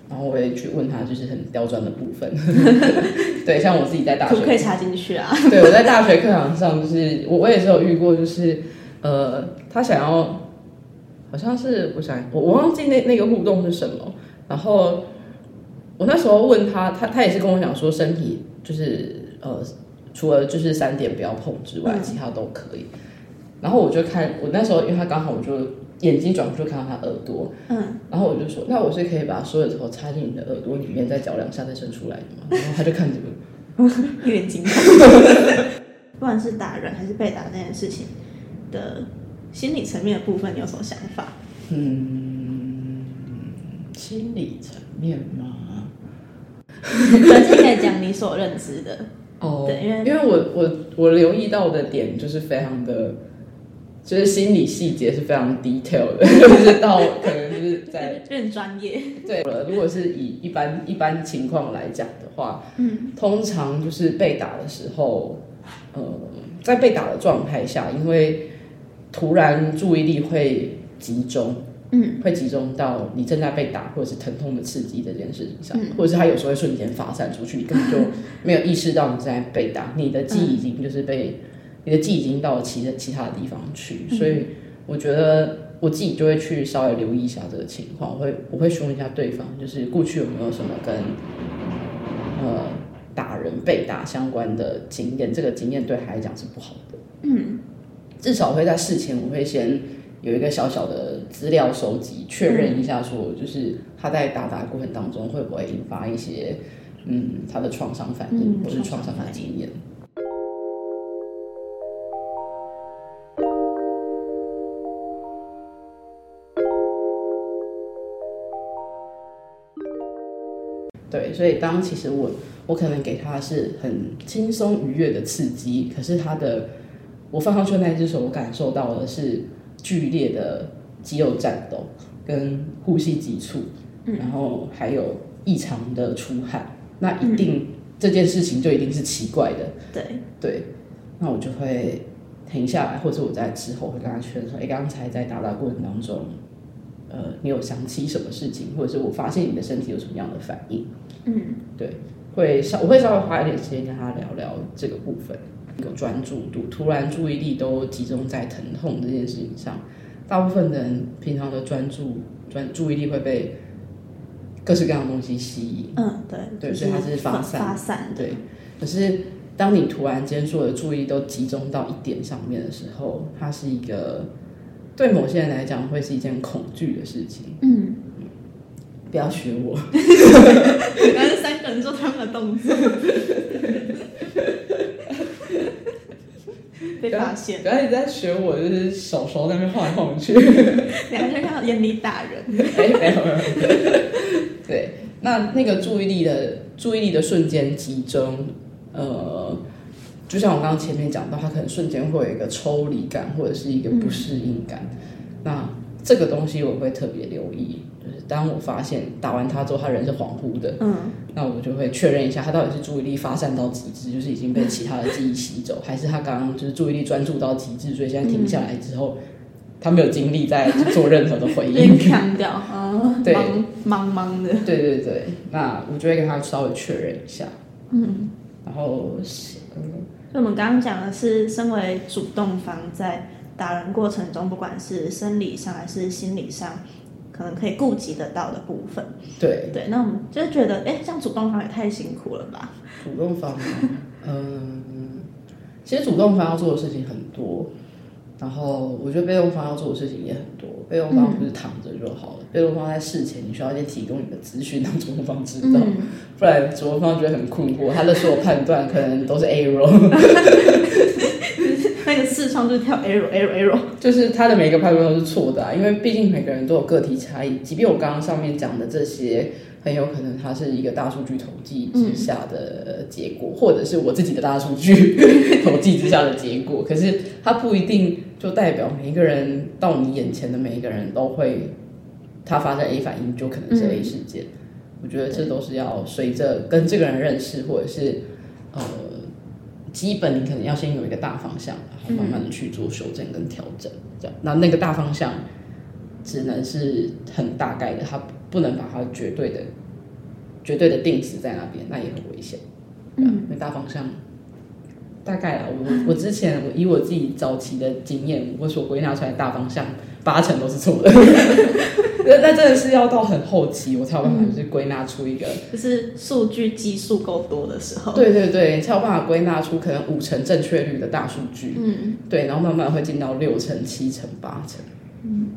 然后我也去问他就是很刁钻的部分。对，像我自己在大学可以插进去啊。对，我在大学课堂上就是我我也是有遇过，就是呃，他想要好像是我想我我忘记那那个互动是什么，然后我那时候问他，他他也是跟我讲说身体就是呃除了就是三点不要碰之外，其他都可以。然后我就看，我那时候因为他刚好，我就眼睛转过去看到他耳朵，嗯，然后我就说，那我是可以把所有的头插进你的耳朵里面，再嚼两下再伸出来？然后他就看着我，有点惊恐。不管是打人还是被打这件事情的心理层面的部分，你有什么想法？嗯，心理层面吗？但是可以讲你所认知的哦，对，因为因为我我我留意到的点就是非常的。就是心理细节是非常 detail 的，就是到可能就是在 认专业。对了，如果是以一般一般情况来讲的话，嗯，通常就是被打的时候，呃，在被打的状态下，因为突然注意力会集中，嗯，会集中到你正在被打或者是疼痛的刺激这件事情上，嗯或者是他有时候会瞬间发散出去，你根本就 没有意识到你正在被打，你的记忆已经就是被、你的记忆已经到了其他其他的地方去，嗯所以我觉得我自己就会去稍微留意一下这个情况，我会我会询问一下对方，就是过去有没有什么跟呃打人被打相关的经验，这个经验对他来讲是不好的。嗯至少会在事前，我会先有一个小小的资料收集，确认一下说，就是他在打打过程当中会不会引发一些嗯他的创伤反应、嗯或是创伤反应经验。对，所以当其实我我可能给他是很轻松愉悦的刺激，可是他的我放上去的那只手，我感受到的是剧烈的肌肉战斗跟呼吸急促，然后还有异常的出汗，那一定、这件事情就一定是奇怪的，对，对，那我就会停下来，或者我在之后会跟他确认说，哎，刚才在打打过程当中，呃，你有想起什么事情，或者是我发现你的身体有什么样的反应？嗯对，会稍我会稍微花一点时间跟他聊聊这个部分，有专注度，突然注意力都集中在疼痛这件事情上，大部分的人平常的专注专注意力会被各式各样的东西吸引。嗯，对，就对所以它是发散发散的，对，可是当你突然间所有的注意力都集中到一点上面的时候，它是一个对某些人来讲会是一件恐惧的事情。嗯，不要学我，原来是三个人做他们的动作，被发现，不要一直在学我，就是手手在那边晃来晃去。两个人看到眼里打人，哎，没有没有。对，那那个注意力的注意力的瞬间集中，呃，就像我刚刚前面讲到，他可能瞬间会有一个抽离感，或者是一个不适应感。那这个东西我会特别留意，就是当我发现打完他之后，他人是恍惚的，嗯那我就会确认一下，他到底是注意力发散到极致，就是已经被其他的记忆吸走，还是他刚刚就是注意力专注到极致，所以现在停下来之后，他没有精力再做任何的回应。强调，啊，对茫茫茫的，对对对，那我就会跟他稍微确认一下，嗯。然后嗯就我们刚刚讲的是，身为主动方在打人过程中，不管是生理上还是心理上，可能可以顾及得到的部分。对对，那我们就觉得，哎，这样主动方也太辛苦了吧？主动方，嗯，其实主动方要做的事情很多，然后我觉得被动方要做的事情也很多。被动方不是躺着就好了，被动方在事前你需要先提供你的资讯让主动方知道，嗯，不然主动方觉得很困惑，他的所有判断可能都是 error，那个视窗就是跳 arrow arrow arrow，就是他的每个判断都是错的、啊，因为毕竟每个人都有个体差异。即便我刚刚上面讲的这些，很有可能它是一个大数据统计之下的结果，或者是我自己的大数据 统计之下的结果。可是它不一定就代表每一个人到你眼前的每一个人都会，他发生 A 反应就可能是 A 事件。我觉得这都是要随着跟这个人认识，或者是呃，基本你可能要先有一个大方向，然后慢慢的去做修正跟调整，这样。那那个大方向只能是很大概的，它不能把它绝对的、绝对的定死在那边，那也很危险。嗯，因为大方向大概啊，我我之前我以我自己早期的经验，我所归纳出来的大方向八成都是错的。那那真的是要到很后期，我才有办法就是归纳出一个，就是数据基数够多的时候。对对对，才有办法归纳出可能五成正确率的大数据。嗯，对，然后慢慢会进到六成、七成、八成。嗯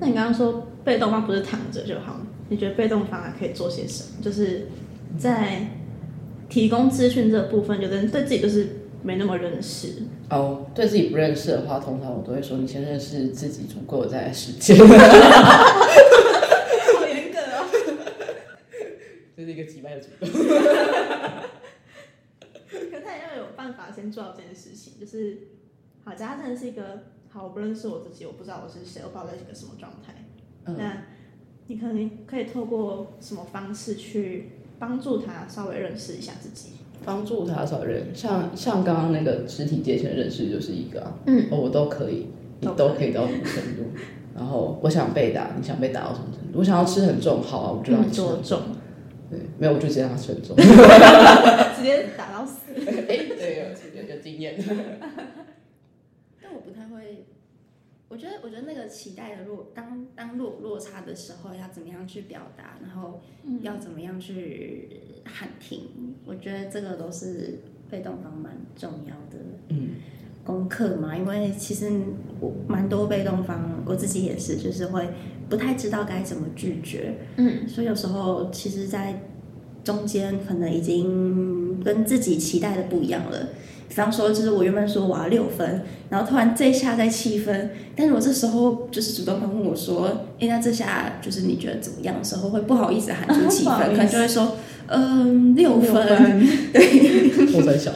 那你刚刚说被动方不是躺着就好，你觉得被动方还可以做些什么？就是在提供资讯这部分，有的人对自己就是没那么认识。哦，对自己不认识的话，通常我都会说，你先认识自己足够的再来实践。好严格哦。这是一个击败的主动。可他也要有办法先做到这件事情，就是好，假设真的是一个好，我不认识我自己，我不知道我是谁，我不知道我在一个什么状态。嗯那你可能可以透过什么方式去帮助他稍微认识一下自己？帮助他找人，像像刚刚那个肢体界限认识就是一个啊，嗯哦，我都可以。你都可以到什么程度。然后我想被打，你想被打到什么程度？我想要吃很重，好啊，我就让你吃很多重，对，没有我就直接让他吃很重，直接打到死。哎，对，有有有经验。但我不太会，我觉得我觉得那个期待的落当当落落差的时候，要怎么样去表达，然后要怎么样去喊停，我觉得这个都是被动方蛮重要的。嗯。功课嘛，因为其实我蛮多被动方，我自己也是，就是会不太知道该怎么拒绝，嗯，所以有时候其实，在中间可能已经跟自己期待的不一样了。比方说，就是我原本说我要六分，然后突然这一下在七分，但是我这时候就是主动方问我说：“哎，那这下就是你觉得怎么样？”的时候会不好意思喊出 七分，可能就会说：“嗯，六分。”对，我分小，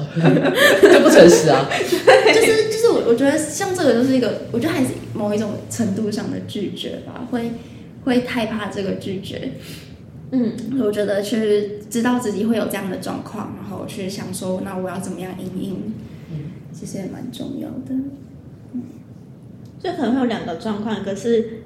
就不诚实啊。就是就是我我觉得像这个就是一个，我觉得还是某一种程度上的拒绝吧，会会太怕这个拒绝。嗯，我觉得去知道自己会有这样的状况，然后去想说，那我要怎么样应应，嗯，其实也蛮重要的。嗯，所以可能会有两个状况，可是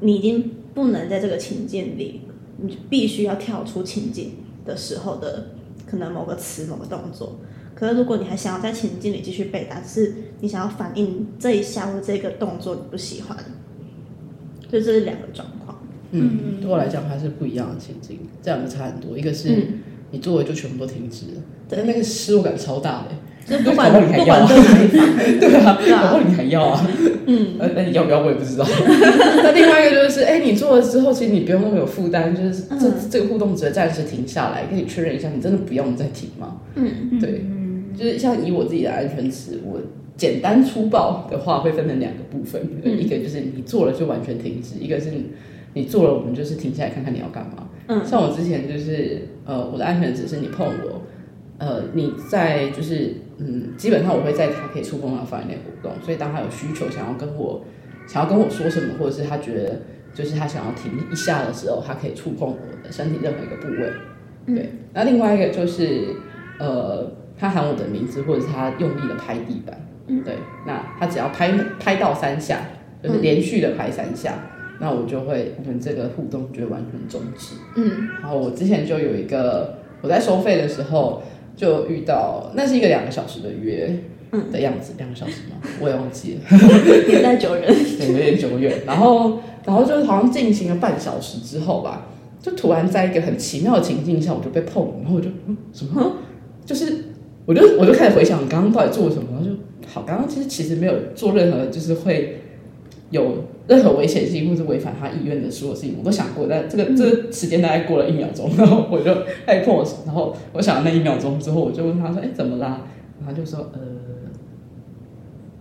你已经不能在这个情境里，你必须要跳出情境的时候的可能某个词、某个动作。可是如果你还想要在情境里继续背，单是你想要反映这一下或这个动作你不喜欢，所以这是两个状况。嗯，对我来讲还是不一样的情境，这两个差很多。一个是你做的就全部都停止了，但，那个失落感超大的，就不管不管对哪一方，对啊，然后你还要啊，嗯，那你要不要我也不知道。那另外一个就是，哎，你做了之后，其实你不用那么有负担，就是这这个互动只会暂时停下来，跟你确认一下，你真的不用再停吗？嗯，对，就是像以我自己的安全词，我简单粗暴的话会分成两个部分，一个就是你做了就完全停止，一个是。你做了，我们就是停下来看看你要干嘛。嗯，像我之前就是，呃，我的安全只是你碰我，呃，你在就是，嗯，基本上我会在他可以触碰到范围内活动。所以当他有需求想要跟我想要跟我说什么，或者是他觉得就是他想要停一下的时候，他可以触碰我的身体任何一个部位。对，那另外一个就是，呃，他喊我的名字，或者是他用力的拍地板。嗯，对，那他只要拍拍到三下，就是连续的拍三下。那我就会，我们这个互动就会完全终止。嗯，然后我之前就有一个，我在收费的时候就遇到，那是一个两个小时的约，嗯的样子，两个小时吗？我也忘记了，年代久远，对，有点久远。然后，然后就好像进行了半小时之后吧，就突然在一个很奇妙的情境下，我就被碰，然后我就嗯什么？就是，我就我就开始回想刚刚到底做了什么，然后就好，刚刚其实其实没有做任何，就是会。有任何危险性或是违反他意愿的所有事情，我都想过。但这个这个时间大概过了一秒钟，然后我就他碰我手，然后我想那一秒钟之后，我就问他说：“哎，怎么啦？”然后他就说：“呃，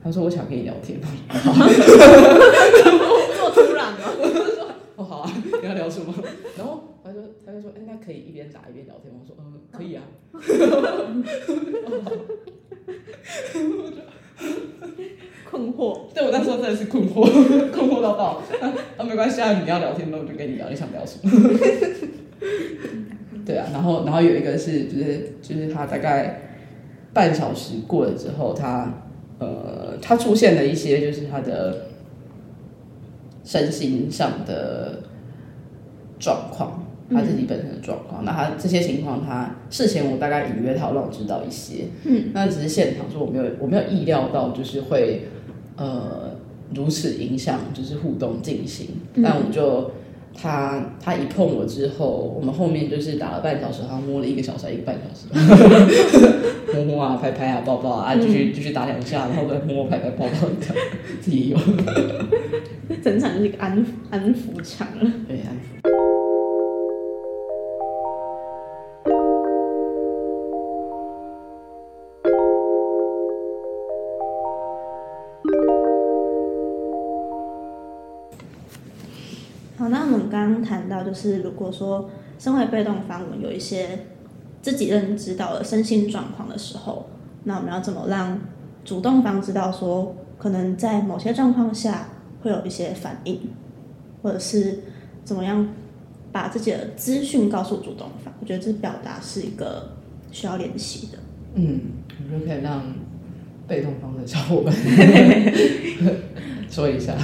他说我想跟你聊天。”这么突然吗？哦，好啊，你要聊什么？然后他就他就说：“哎，那可以一边打一边聊天吗？”我说：“嗯，可以啊。” 困惑，对我那时候真的是困惑，困惑到爆。啊，没关系啊，你要聊天那我就跟你聊，你想聊什么？对啊，然后然后有一个是，就是就是他大概半小时过了之后，他呃，他出现了一些就是他的身心上的状况。他自己本身的状况，那他这些情况，他事前我大概隐约讨论知道一些，嗯，那只是现场说我没有我没有意料到就是会呃如此影响就是互动进行，但我就他他一碰我之后，我们后面就是打了半小时，他摸了一个小时一个半小时，摸摸啊拍拍啊抱抱啊，继续继续打两下，然后再摸摸拍拍抱抱这样，也有，整场就是一个安安抚场了，对安抚。们刚刚谈到，就是如果说身为被动方，我们有一些自己认知到了身心状况的时候，那我们要怎么让主动方知道说，可能在某些状况下会有一些反应，或者是怎么样把自己的资讯告诉主动方？我觉得这表达是一个需要练习的。嗯，我觉得可以让被动方的小伙伴 说一下。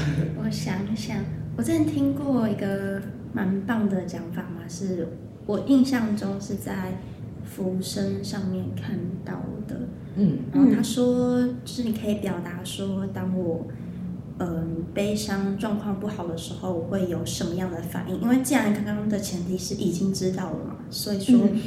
我想想，我之前听过一个蛮棒的讲法嘛，是我印象中是在浮生上面看到的。嗯然后他说，就是你可以表达说，当我嗯悲伤状况不好的时候，我会有什么样的反应？因为既然刚刚的前提是已经知道了嘛，所以说嗯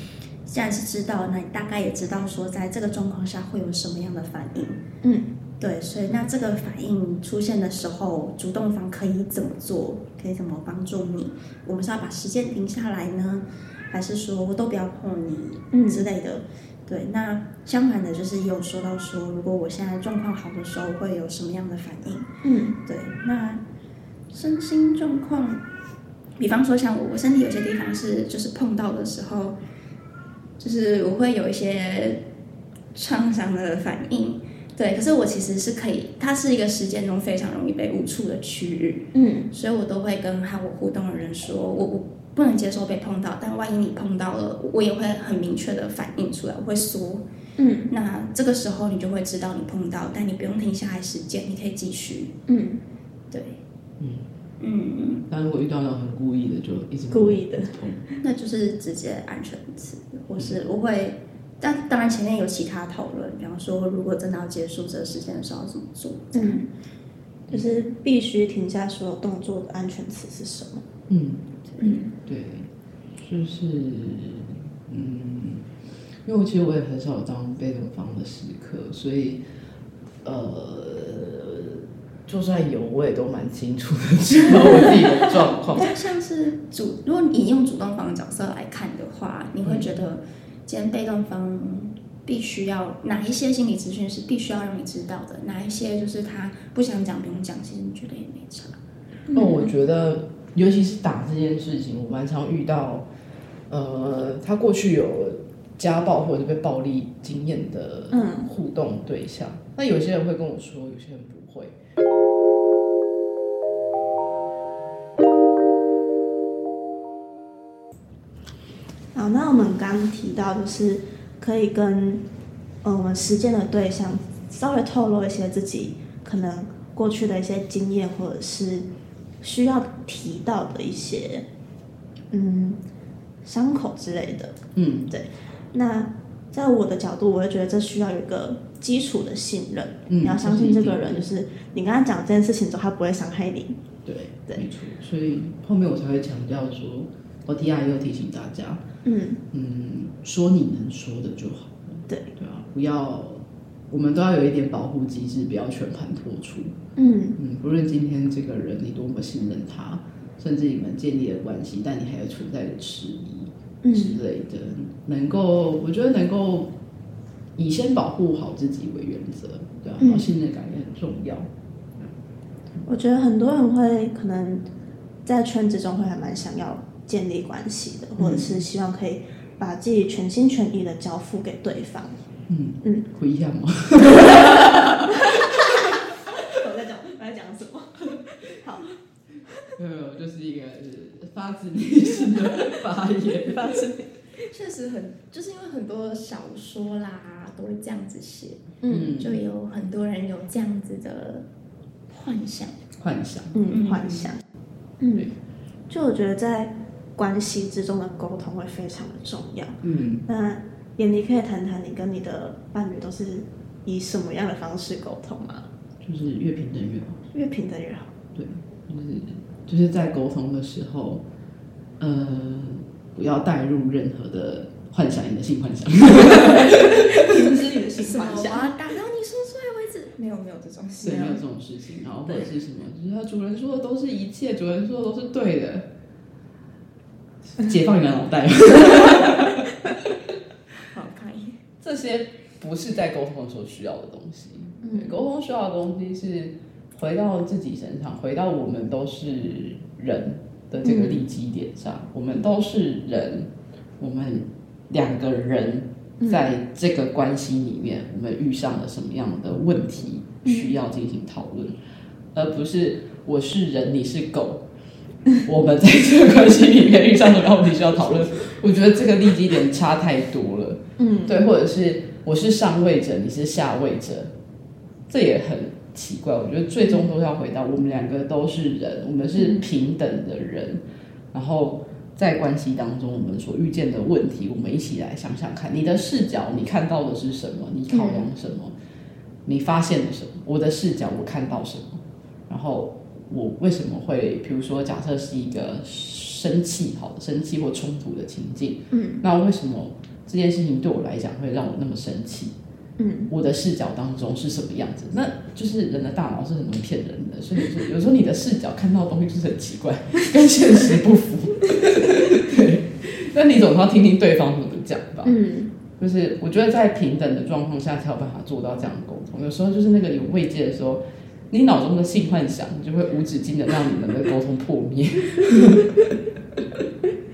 既然是知道，那你大概也知道说，在这个状况下会有什么样的反应。嗯对，所以那这个反应出现的时候，主动方可以怎么做？可以怎么帮助你？我们是要把时间停下来呢，还是说我都不要碰你嗯之类的？对，那相反的，就是也有说到说，如果我现在状况好的时候，会有什么样的反应？嗯对，那身心状况，比方说像我，我身体有些地方是就是碰到的时候，就是我会有一些创伤的反应。对，可是我其实是可以，它是一个时间中非常容易被误触的区域，嗯。所以我都会跟和我互动的人说，我我不能接受被碰到，但万一你碰到了，我也会很明确的反应出来，我会说，嗯。那这个时候你就会知道你碰到，但你不用停下来时间，你可以继续。嗯，对，嗯，嗯，但如果遇到那种很故意的，就一直故意的。痛。那就是直接安全词，或是我会，但当然前面有其他讨论，比方说如果真的要结束这个事件的时候要怎么做。嗯，就是必须停下所有动作的安全词是什么？嗯，嗯对，就是嗯，因为我其实我也很少有当被动方的时刻，所以呃，就算有，我也都蛮清楚的知道我自己的状况 像是主，如果你用主动方的角色来看的话，你会觉得今天被动方必须要哪一些心理资讯是必须要让你知道的，哪一些就是他不想讲不用讲，其实你觉得也没差。哦，我觉得尤其是打这件事情，我蛮常遇到，呃，他过去有家暴或者被暴力经验的嗯互动对象。那有些人会跟我说，有些人不会。好，那我们刚刚提到就是可以跟呃我们实践的对象稍微透露一些自己可能过去的一些经验，或者是需要提到的一些嗯伤口之类的。嗯对那在我的角度，我会觉得这需要有一个基础的信任，嗯你要相信这个人，就是是你跟他讲这件事情之后，他不会伤害你。对，对没错。所以后面我才会强调说，我 T R 又提醒大家，嗯，嗯，说你能说的就好了。对对啊，不要，我们都要有一点保护机制，不要全盘托出。嗯嗯，不论今天这个人你多么信任他，甚至你们建立了关系，但你还有存在的迟疑嗯之类的，能够，我觉得能够以先保护好自己为原则，对啊，嗯然后信任感也很重要。我觉得很多人会可能在圈子中会还蛮想要建立关系的，或者是希望可以把自己全心全意的交付给对方。嗯嗯，不一样吗？我在讲我在讲什么？好，没有，没有就是一个发自内心的发言。发自确实很，就是因为很多小说啦都会这样子写，嗯就有很多人有这样子的幻想。幻想，嗯幻想，嗯，就我觉得在关系之中的沟通会非常的重要。嗯，那眼你可以谈谈你跟你的伴侣都是以什么样的方式沟通吗？就是越平等越好。越平等越好。对，就是就是在沟通的时候，呃，不要带入任何的幻想，你的性幻想。停止你的性？幻想。我要打到你说出来为止？没有没有这种事对，。没有这种事情。然后或者是什么，就是他主人说的都是一切，主人说的都是对的。解放你的脑袋，好看。这些不是在沟通的时候需要的东西。嗯，沟通需要的东西是回到自己身上，回到我们都是人的这个立基点上。我们都是人，我们两个人在这个关系里面，我们遇上了什么样的问题需要进行讨论，而不是我是人，你是狗。我们在这个关系里面遇上什么样的问题需要讨论？我觉得这个立基点差太多了。嗯，对，或者是我是上位者，你是下位者，这也很奇怪。我觉得最终都要回到我们两个都是人，我们是平等的人，然后在关系当中我们所遇见的问题，我们一起来想想看，你的视角你看到的是什么？你考量什么？你发现了什么？我的视角我看到什么？然后我为什么会，比如说假设是一个生气，好的生气或冲突的情境，嗯，那为什么这件事情对我来讲会让我那么生气？嗯，我的视角当中是什么样子？那就是人的大脑是很容易骗人的，所以有有时候你的视角看到的东西就是很奇怪，跟现实不符。对，那你总要听听对方怎么讲吧。嗯，就是我觉得在平等的状况下才有办法做到这样的沟通。有时候就是那个有慰藉的时候，你脑中的性幻想就会无止境的让你们的沟通破灭。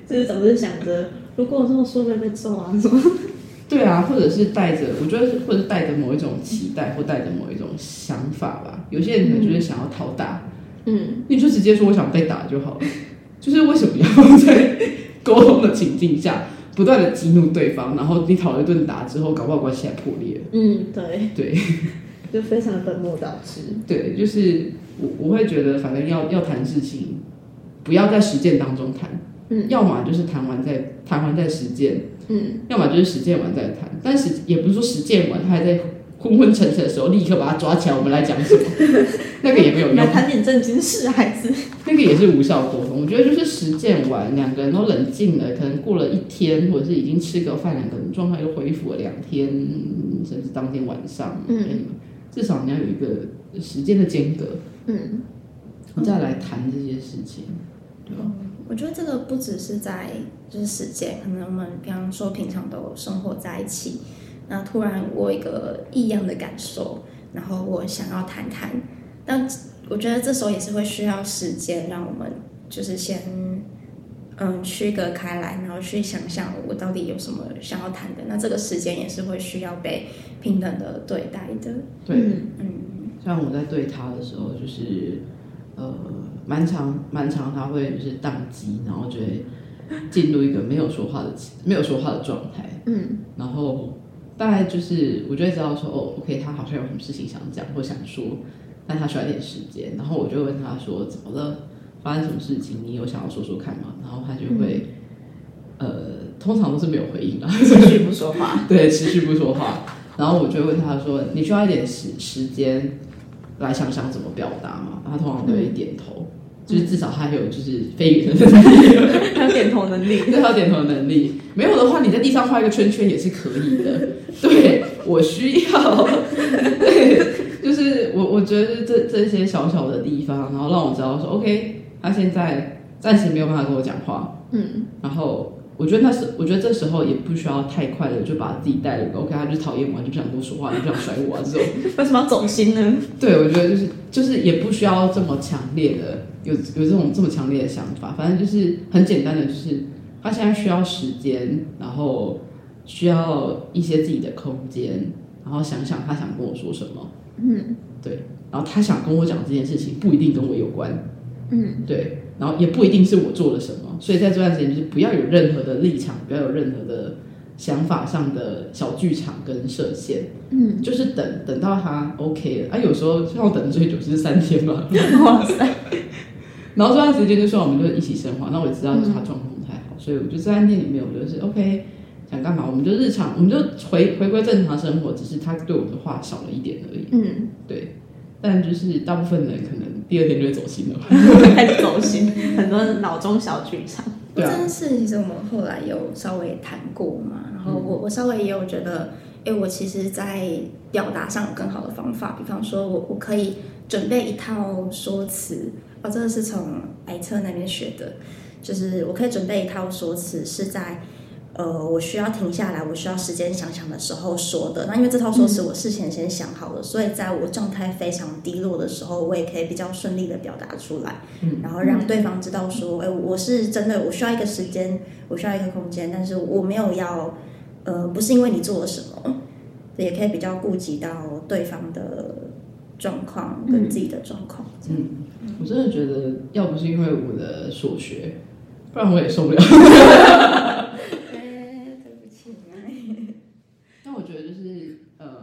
就是总是想着，如果我这么说会被揍啊什么。对啊，或者是带着，我觉得，或者带着某一种期待，或带着某一种想法吧。有些人可能就是想要讨打，嗯，你就直接说我想被打就好了。就是为什么要在沟通的情境下不断的激怒对方，然后你讨了一顿打之后，搞不好关系还破裂。嗯，对，对，就非常的本末倒置。对，就是我我会觉得，反正要要谈事情，不要在实践当中谈，嗯，要么就是谈完再谈完再实践。嗯，要么就是实践完再谈，但是也不是说实践完他还在昏昏沉沉的时候立刻把他抓起来，我们来讲什么？那个也没有用。谈点正经事，孩子。那个也是无效沟通。我觉得就是实践完，两个人都冷静了，可能过了一天，或者是已经吃个饭，两个人状态又恢复了两天，甚至当天晚上，嗯，至少你要有一个时间的间隔，嗯，再来谈这些事情，对吧？我觉得这个不只是在就是时间，可能我们比方说平常都生活在一起，那突然我一个异样的感受，然后我想要谈谈，但我觉得这时候也是会需要时间，让我们就是先嗯区隔开来，然后去想象我到底有什么想要谈的，那这个时间也是会需要被平等的对待的。对，嗯，像我在对他的时候，就是呃。蛮长蛮长，他会就是宕机，然后就会进入一个没有说话的没有说话的状态。嗯，然后大概就是我就会知道说，哦，OK，他好像有什么事情想讲或想说，但他需要一点时间。然后我就问他说，怎么了？发生什么事情？你有想要说说看吗？然后他就会，呃，通常都是没有回应啊，持续不说话。对，持续不说话。然后我就问他说，你需要一点时时间来想想怎么表达吗？他通常都会点头。就是至少他有就是非语的 能力，他有点头能力，对，他有点头能力。没有的话，你在地上画一个圈圈也是可以的。对我需要，对，就是我我觉得这这些小小的地方，然后让我知道说，OK，他现在暂时没有办法跟我讲话，嗯，然后。我觉得那是，我觉得这时候也不需要太快的就把自己带了。OK，他就讨厌我，就不想跟我说话，就不想甩我啊这种。为什么要走心呢？对，我觉得就是就是也不需要这么强烈的有有这种这么强烈的想法，反正就是很简单的，就是他现在需要时间，然后需要一些自己的空间，然后想想他想跟我说什么。嗯，对，然后他想跟我讲这件事情不一定跟我有关。嗯，对。然后也不一定是我做了什么，所以在这段时间就是不要有任何的立场，不要有任何的想法上的小剧场跟设限，嗯，就是等等到他 OK 了啊。有时候像我等的最久就是三天嘛，哇塞！然后这段时间就说我们就一起生活，那我知道就是他状况不太好，所以我就在三天里面，我就是 OK，想干嘛我们就日常，我们就回回归正常生活，只是他对我的话少了一点而已，嗯，对。但就是大部分人可能第二天就会走心了，开始走心，很多脑中小剧场。这件事其实我们后来有稍微谈过嘛，然后我我稍微也有觉得，哎，我其实，在表达上有更好的方法，比方说我我可以准备一套说辞，哦，这个是从白车那边学的，就是我可以准备一套说辞是在。呃，我需要停下来，我需要时间想想的时候说的。那因为这套说辞我事前先想好了，所以在我状态非常低落的时候，我也可以比较顺利的表达出来，然后让对方知道说，哎，我是真的，我需要一个时间，我需要一个空间，但是我没有要，呃，不是因为你做了什么，也可以比较顾及到对方的状况跟自己的状况。嗯，我真的觉得，要不是因为我的所学，不然我也受不了。感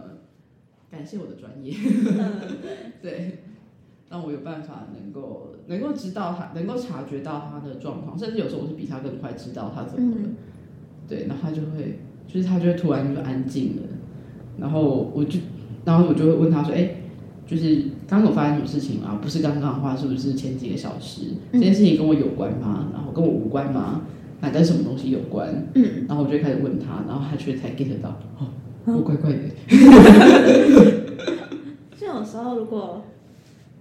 感谢我的专业，嗯，对，让我有办法能够能够知道他，能够察觉到他的状况，甚至有时候我是比他更快知道他怎么了，嗯对，然后他就会，就是他就会突然就安静了，然后我就，然后我就会问他说，哎、就是刚刚有发生什么事情吗？不是刚刚的话，是不是前几个小时？这件事情跟我有关吗？然后跟我无关吗？那跟什么东西有关？嗯，然后我就会开始问他，然后他却才 get 到，哦，我怪怪的，就有时候如果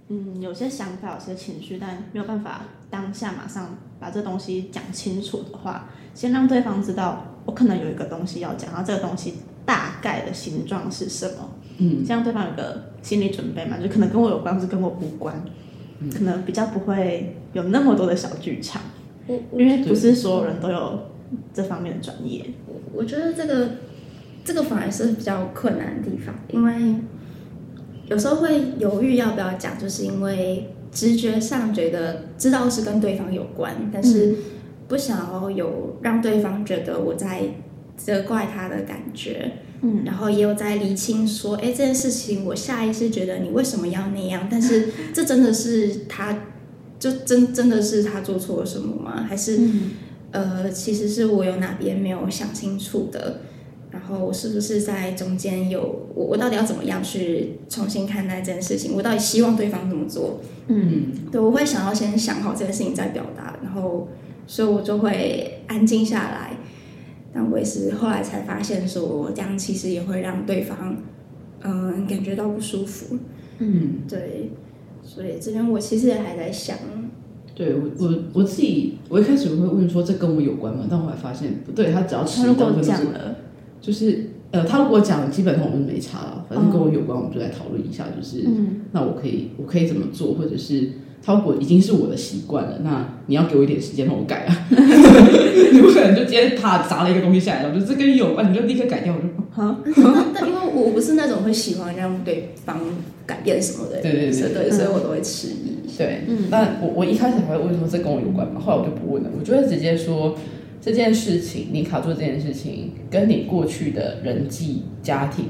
嗯有些想法、有些情绪，但没有办法当下马上把这东西讲清楚的话，先让对方知道我可能有一个东西要讲，然后这个东西大概的形状是什么，嗯，这样对方有个心理准备嘛，就可能跟我有关，或是跟我无关，可能比较不会有那么多的小剧场，我因为不是所有人都有这方面的专业。我觉得这个这个反而是比较困难的地方，因为有时候会犹豫要不要讲，就是因为直觉上觉得知道是跟对方有关，但是不想要有让对方觉得我在责怪他的感觉，嗯然后也有在厘清说，哎，这件事情我下意识觉得你为什么要那样，但是 这真的是他，就真真的是他做错了什么吗？还是？嗯呃，其实是我有哪边没有想清楚的，然后我是不是在中间有我我到底要怎么样去重新看待这件事情？我到底希望对方怎么做？嗯对，我会想要先想好这件事情再表达，然后所以我就会安静下来。但我也是后来才发现，说这样其实也会让对方嗯、感觉到不舒服。嗯，对，所以这边我其实也还在想，对我我我自己，我一开始会问说这跟我有关吗？但我后来发现不对，他只要他迟如果到分是讲了，就是呃，他如果讲基本上我们没差了，反正跟我有关，我们就来讨论一下，就是、嗯。那我可以我可以怎么做，或者是他如果已经是我的习惯了，那你要给我一点时间让我改啊，你不可能就今天啪砸了一个东西下来，然后就这跟你有关，你就立刻改掉，我就好，但因为我不是那种会喜欢让对方改变什么的人，对对对所以对，嗯所以我都会迟疑。对，嗯。但我我一开始还会问说这跟我有关吗？后来我就不问了，我就会直接说这件事情，你卡住这件事情，跟你过去的人际、家庭、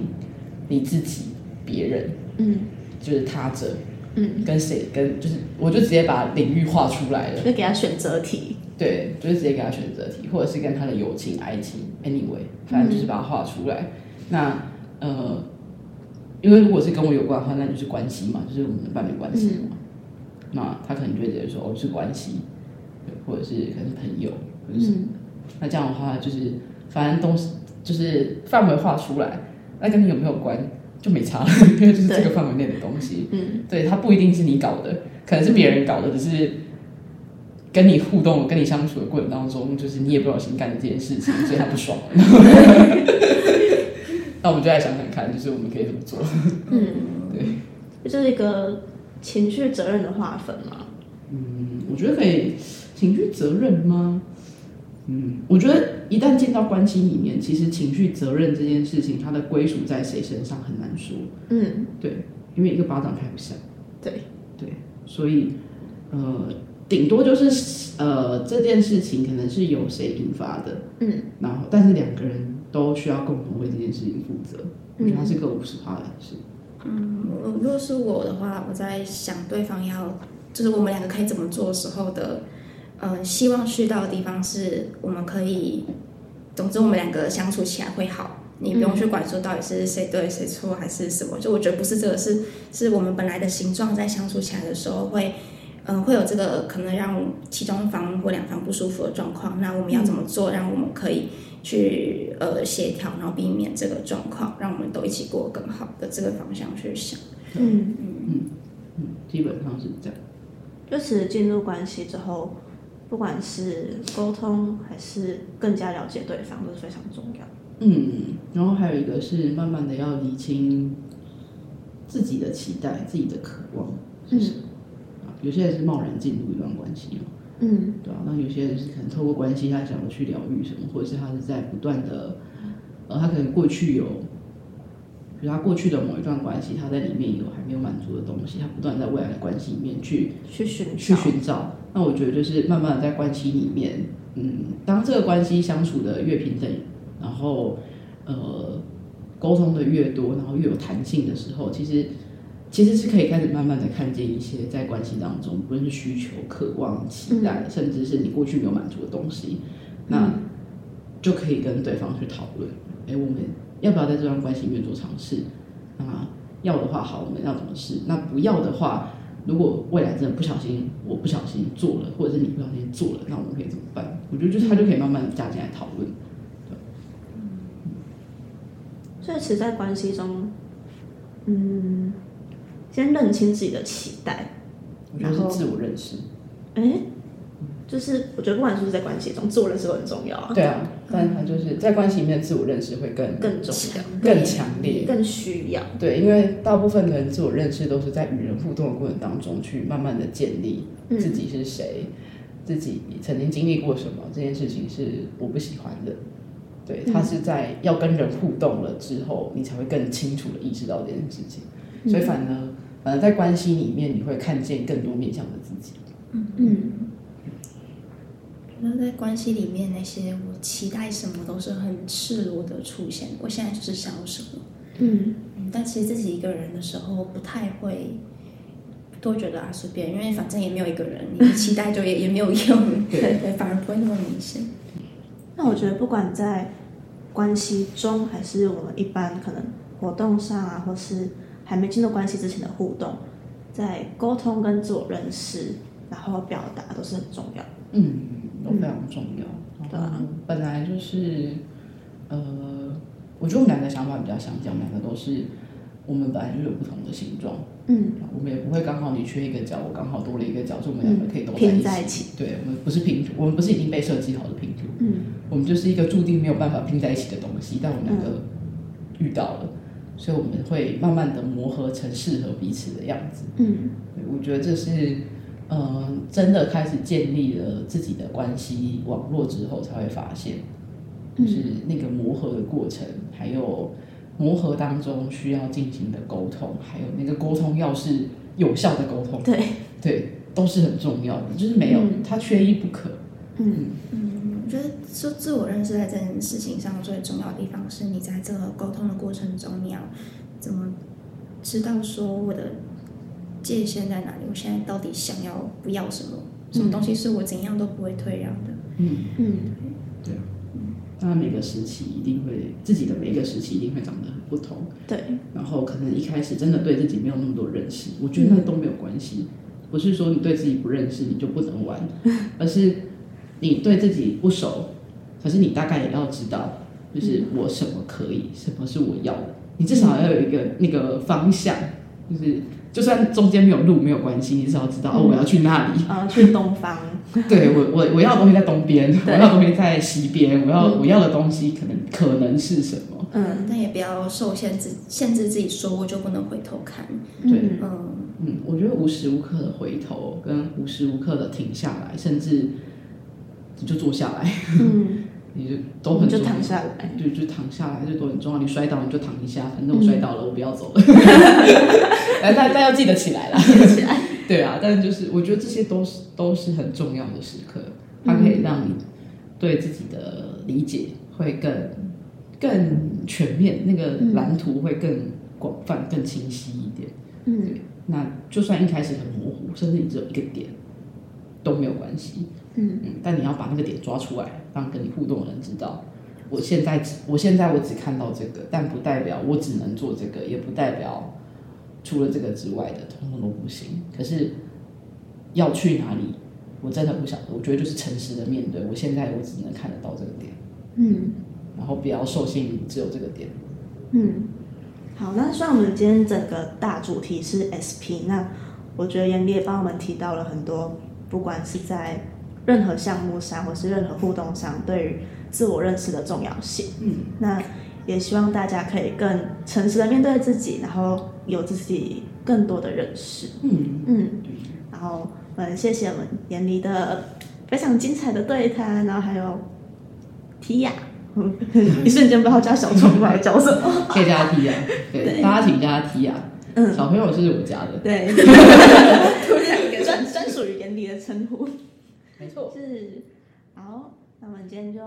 你自己、别人，嗯就是他者，嗯，跟谁跟就是，我就直接把领域画出来了。就给他选择题。对，就是直接给他选择题，或者是跟他的友情、爱情，anyway，反正就是把它画出来。那呃，因为如果是跟我有关的话，那就是关系嘛，就是我们的伴侣关系嘛。那他可能就会直接说哦是关系，对或者是可能是朋友，或者是、嗯那这样的话就是反正东西就是范围画出来，那跟你有没有关就没差了，因为就是这个范围内的东西。嗯对，它不一定是你搞的，可能是别人搞的，只是跟你互动、跟你相处的过程当中，就是你也不小心干了这件事情，所以他不爽了。那我们就来想想看，就是我们可以怎么做。嗯，对，这就是一个情绪责任的划分嘛。嗯，我觉得可以情绪责任吗？嗯，我觉得一旦进到关系里面，其实情绪责任这件事情，它的归属在谁身上很难说。嗯，对，因为一个巴掌拍不响。对，对，所以呃，顶多就是呃这件事情可能是由谁引发的，嗯，然后但是两个人都需要共同为这件事情负责，我觉得它是个五十趴的事。嗯，如果是我的话，我在想对方要，就是我们两个可以怎么做的时候的，呃，希望去到的地方是我们可以，总之我们两个相处起来会好。你不用去管说到底是谁对谁错还是什么，就我觉得不是这个，是是我们本来的形状在相处起来的时候会，嗯、会有这个可能让其中一方或两方不舒服的状况。那我们要怎么做，让我们可以去呃协调，然后避免这个状况，让我们都一起过更好的这个方向去想。嗯，嗯，基本上是这样。就其实进入关系之后，不管是沟通还是更加了解对方，都是非常重要。嗯，然后还有一个是慢慢的要理清自己的期待、自己的渴望是什么。啊，有些人是贸然进入一段关系嘛，嗯对啊，那有些人是可能透过关系，他想要去疗愈什么，或者是他是在不断的，呃，他可能过去有，比如他过去的某一段关系，他在里面有还没有满足的东西，他不断在未来的关系里面去去寻去。寻找。那我觉得就是慢慢的在关系里面，嗯，当这个关系相处的越平等，然后呃，沟通的越多，然后越有弹性的时候，其实其实是可以开始慢慢的看见一些在关系当中，不论是需求、渴望、期待，甚至是你过去没有满足的东西，那就可以跟对方去讨论，哎，我们要不要在这段关系里面做尝试？啊，要的话好，我们要怎么试？那不要的话，如果未来真的不小心，我不小心做了，或者是你不小心做了，那我们可以怎么办？我觉得就是他就可以慢慢的加进来讨论。所以，其实，在关系中，嗯，先认清自己的期待，我觉得是自我认识。哎，就是我觉得不管是不是在关系中，自我认识都很重要啊。对啊，但是他就是在关系里面自我认识会更更重要、更强烈、更需要。对，因为大部分的人自我认识都是在与人互动的过程当中去慢慢的建立自己是谁，自己曾经经历过什么，这件事情是我不喜欢的。对他是在要跟人互动了之后，你才会更清楚的意识到这件事情。所以反而，反而在关系里面，你会看见更多面向的自己。嗯嗯。那在关系里面，那些我期待什么都是很赤裸的出现。我现在就是想要什么。嗯。但其实自己一个人的时候，不太会多觉得啊随便，因为反正也没有一个人，你期待就也也没有用。对对，反而不会那么明显。那我觉得，不管在关系中，还是我们一般可能活动上啊，或是还没进入关系之前的互动，在沟通跟自我认识，然后表达都是很重要。嗯，都非常重要。对啊，本来就是，呃，我觉得我们两个想法比较相近，我们两个都是。我们本来就有不同的形状，嗯，我们也不会刚好你缺一个角，我刚好多了一个角，所以我们两个可以都拼在一起。对，我们不是拼图，我们不是已经被设计好的拼图，嗯，我们就是一个注定没有办法拼在一起的东西，但我们两个遇到了，所以我们会慢慢的磨合成适合彼此的样子。嗯，我觉得这是，嗯，真的开始建立了自己的关系网络之后，才会发现，就是那个磨合的过程，还有。磨合当中需要进行的沟通，还有那个沟通要是有效的沟通，对对，都是很重要的，就是没有它缺一不可。嗯嗯，我觉得说自我认识在这件事情上最重要的地方，是你在这个沟通的过程中，你要怎么知道说我的界限在哪里？我现在到底想要不要什么？什么东西是我怎样都不会退让的？嗯嗯，对。那每个时期一定会自己的每一个时期一定会长得很不同，对。然后可能一开始真的对自己没有那么多认识，我觉得那都没有关系。不是说你对自己不认识你就不能玩，而是你对自己不熟，可是你大概也要知道，就是我什么可以，什么是我要的。你至少要有一个那个方向，就是就算中间没有路没有关系，你至少知道哦我要去那里，啊去东方。对我，我我要的东西在东边，我要的东西在西边，我要我要的东西可能可能是什么？嗯，但也不要受限制，限制自己说我就不能回头看。对，嗯。嗯，我觉得无时无刻的回头，跟无时无刻的停下来，甚至你就坐下来，嗯，你就都很就躺下来，对，就躺下来，就都很重要。你摔倒你就躺一下，反正我摔倒了，我不要走了。来，大家要记得起来了，起来。对啊，但是就是我觉得这些都是都是很重要的时刻，它可以让你对自己的理解会更更全面，那个蓝图会更广泛、更清晰一点。嗯，那就算一开始很模糊，甚至你只有一个点都没有关系。嗯嗯，但你要把那个点抓出来，让跟你互动的人知道，我现在只我现在我只看到这个，但不代表我只能做这个，也不代表。除了这个之外的，通通都不行。可是要去哪里，我真的不晓得。我觉得就是诚实的面对，我现在我只能看得到这个点，嗯，然后不要受限于只有这个点，嗯。好，那虽然我们今天整个大主题是 SP，那我觉得严丽也帮我们提到了很多，不管是在任何项目上，或是任何互动上，对于自我认识的重要性，嗯，那。也希望大家可以更诚实的面对自己，然后有自己更多的认识。嗯嗯，然后我们谢谢我们严离的非常精彩的对谈，然后还有提亚，一瞬间不知道叫小虫来叫什么，可以叫他提亚，对，大家请叫他提亚。嗯，小朋友是我家的，对，属于眼里的称呼，没错，是好。那我们今天就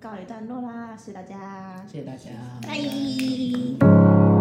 告一段落啦，谢谢大家，谢谢大家，拜。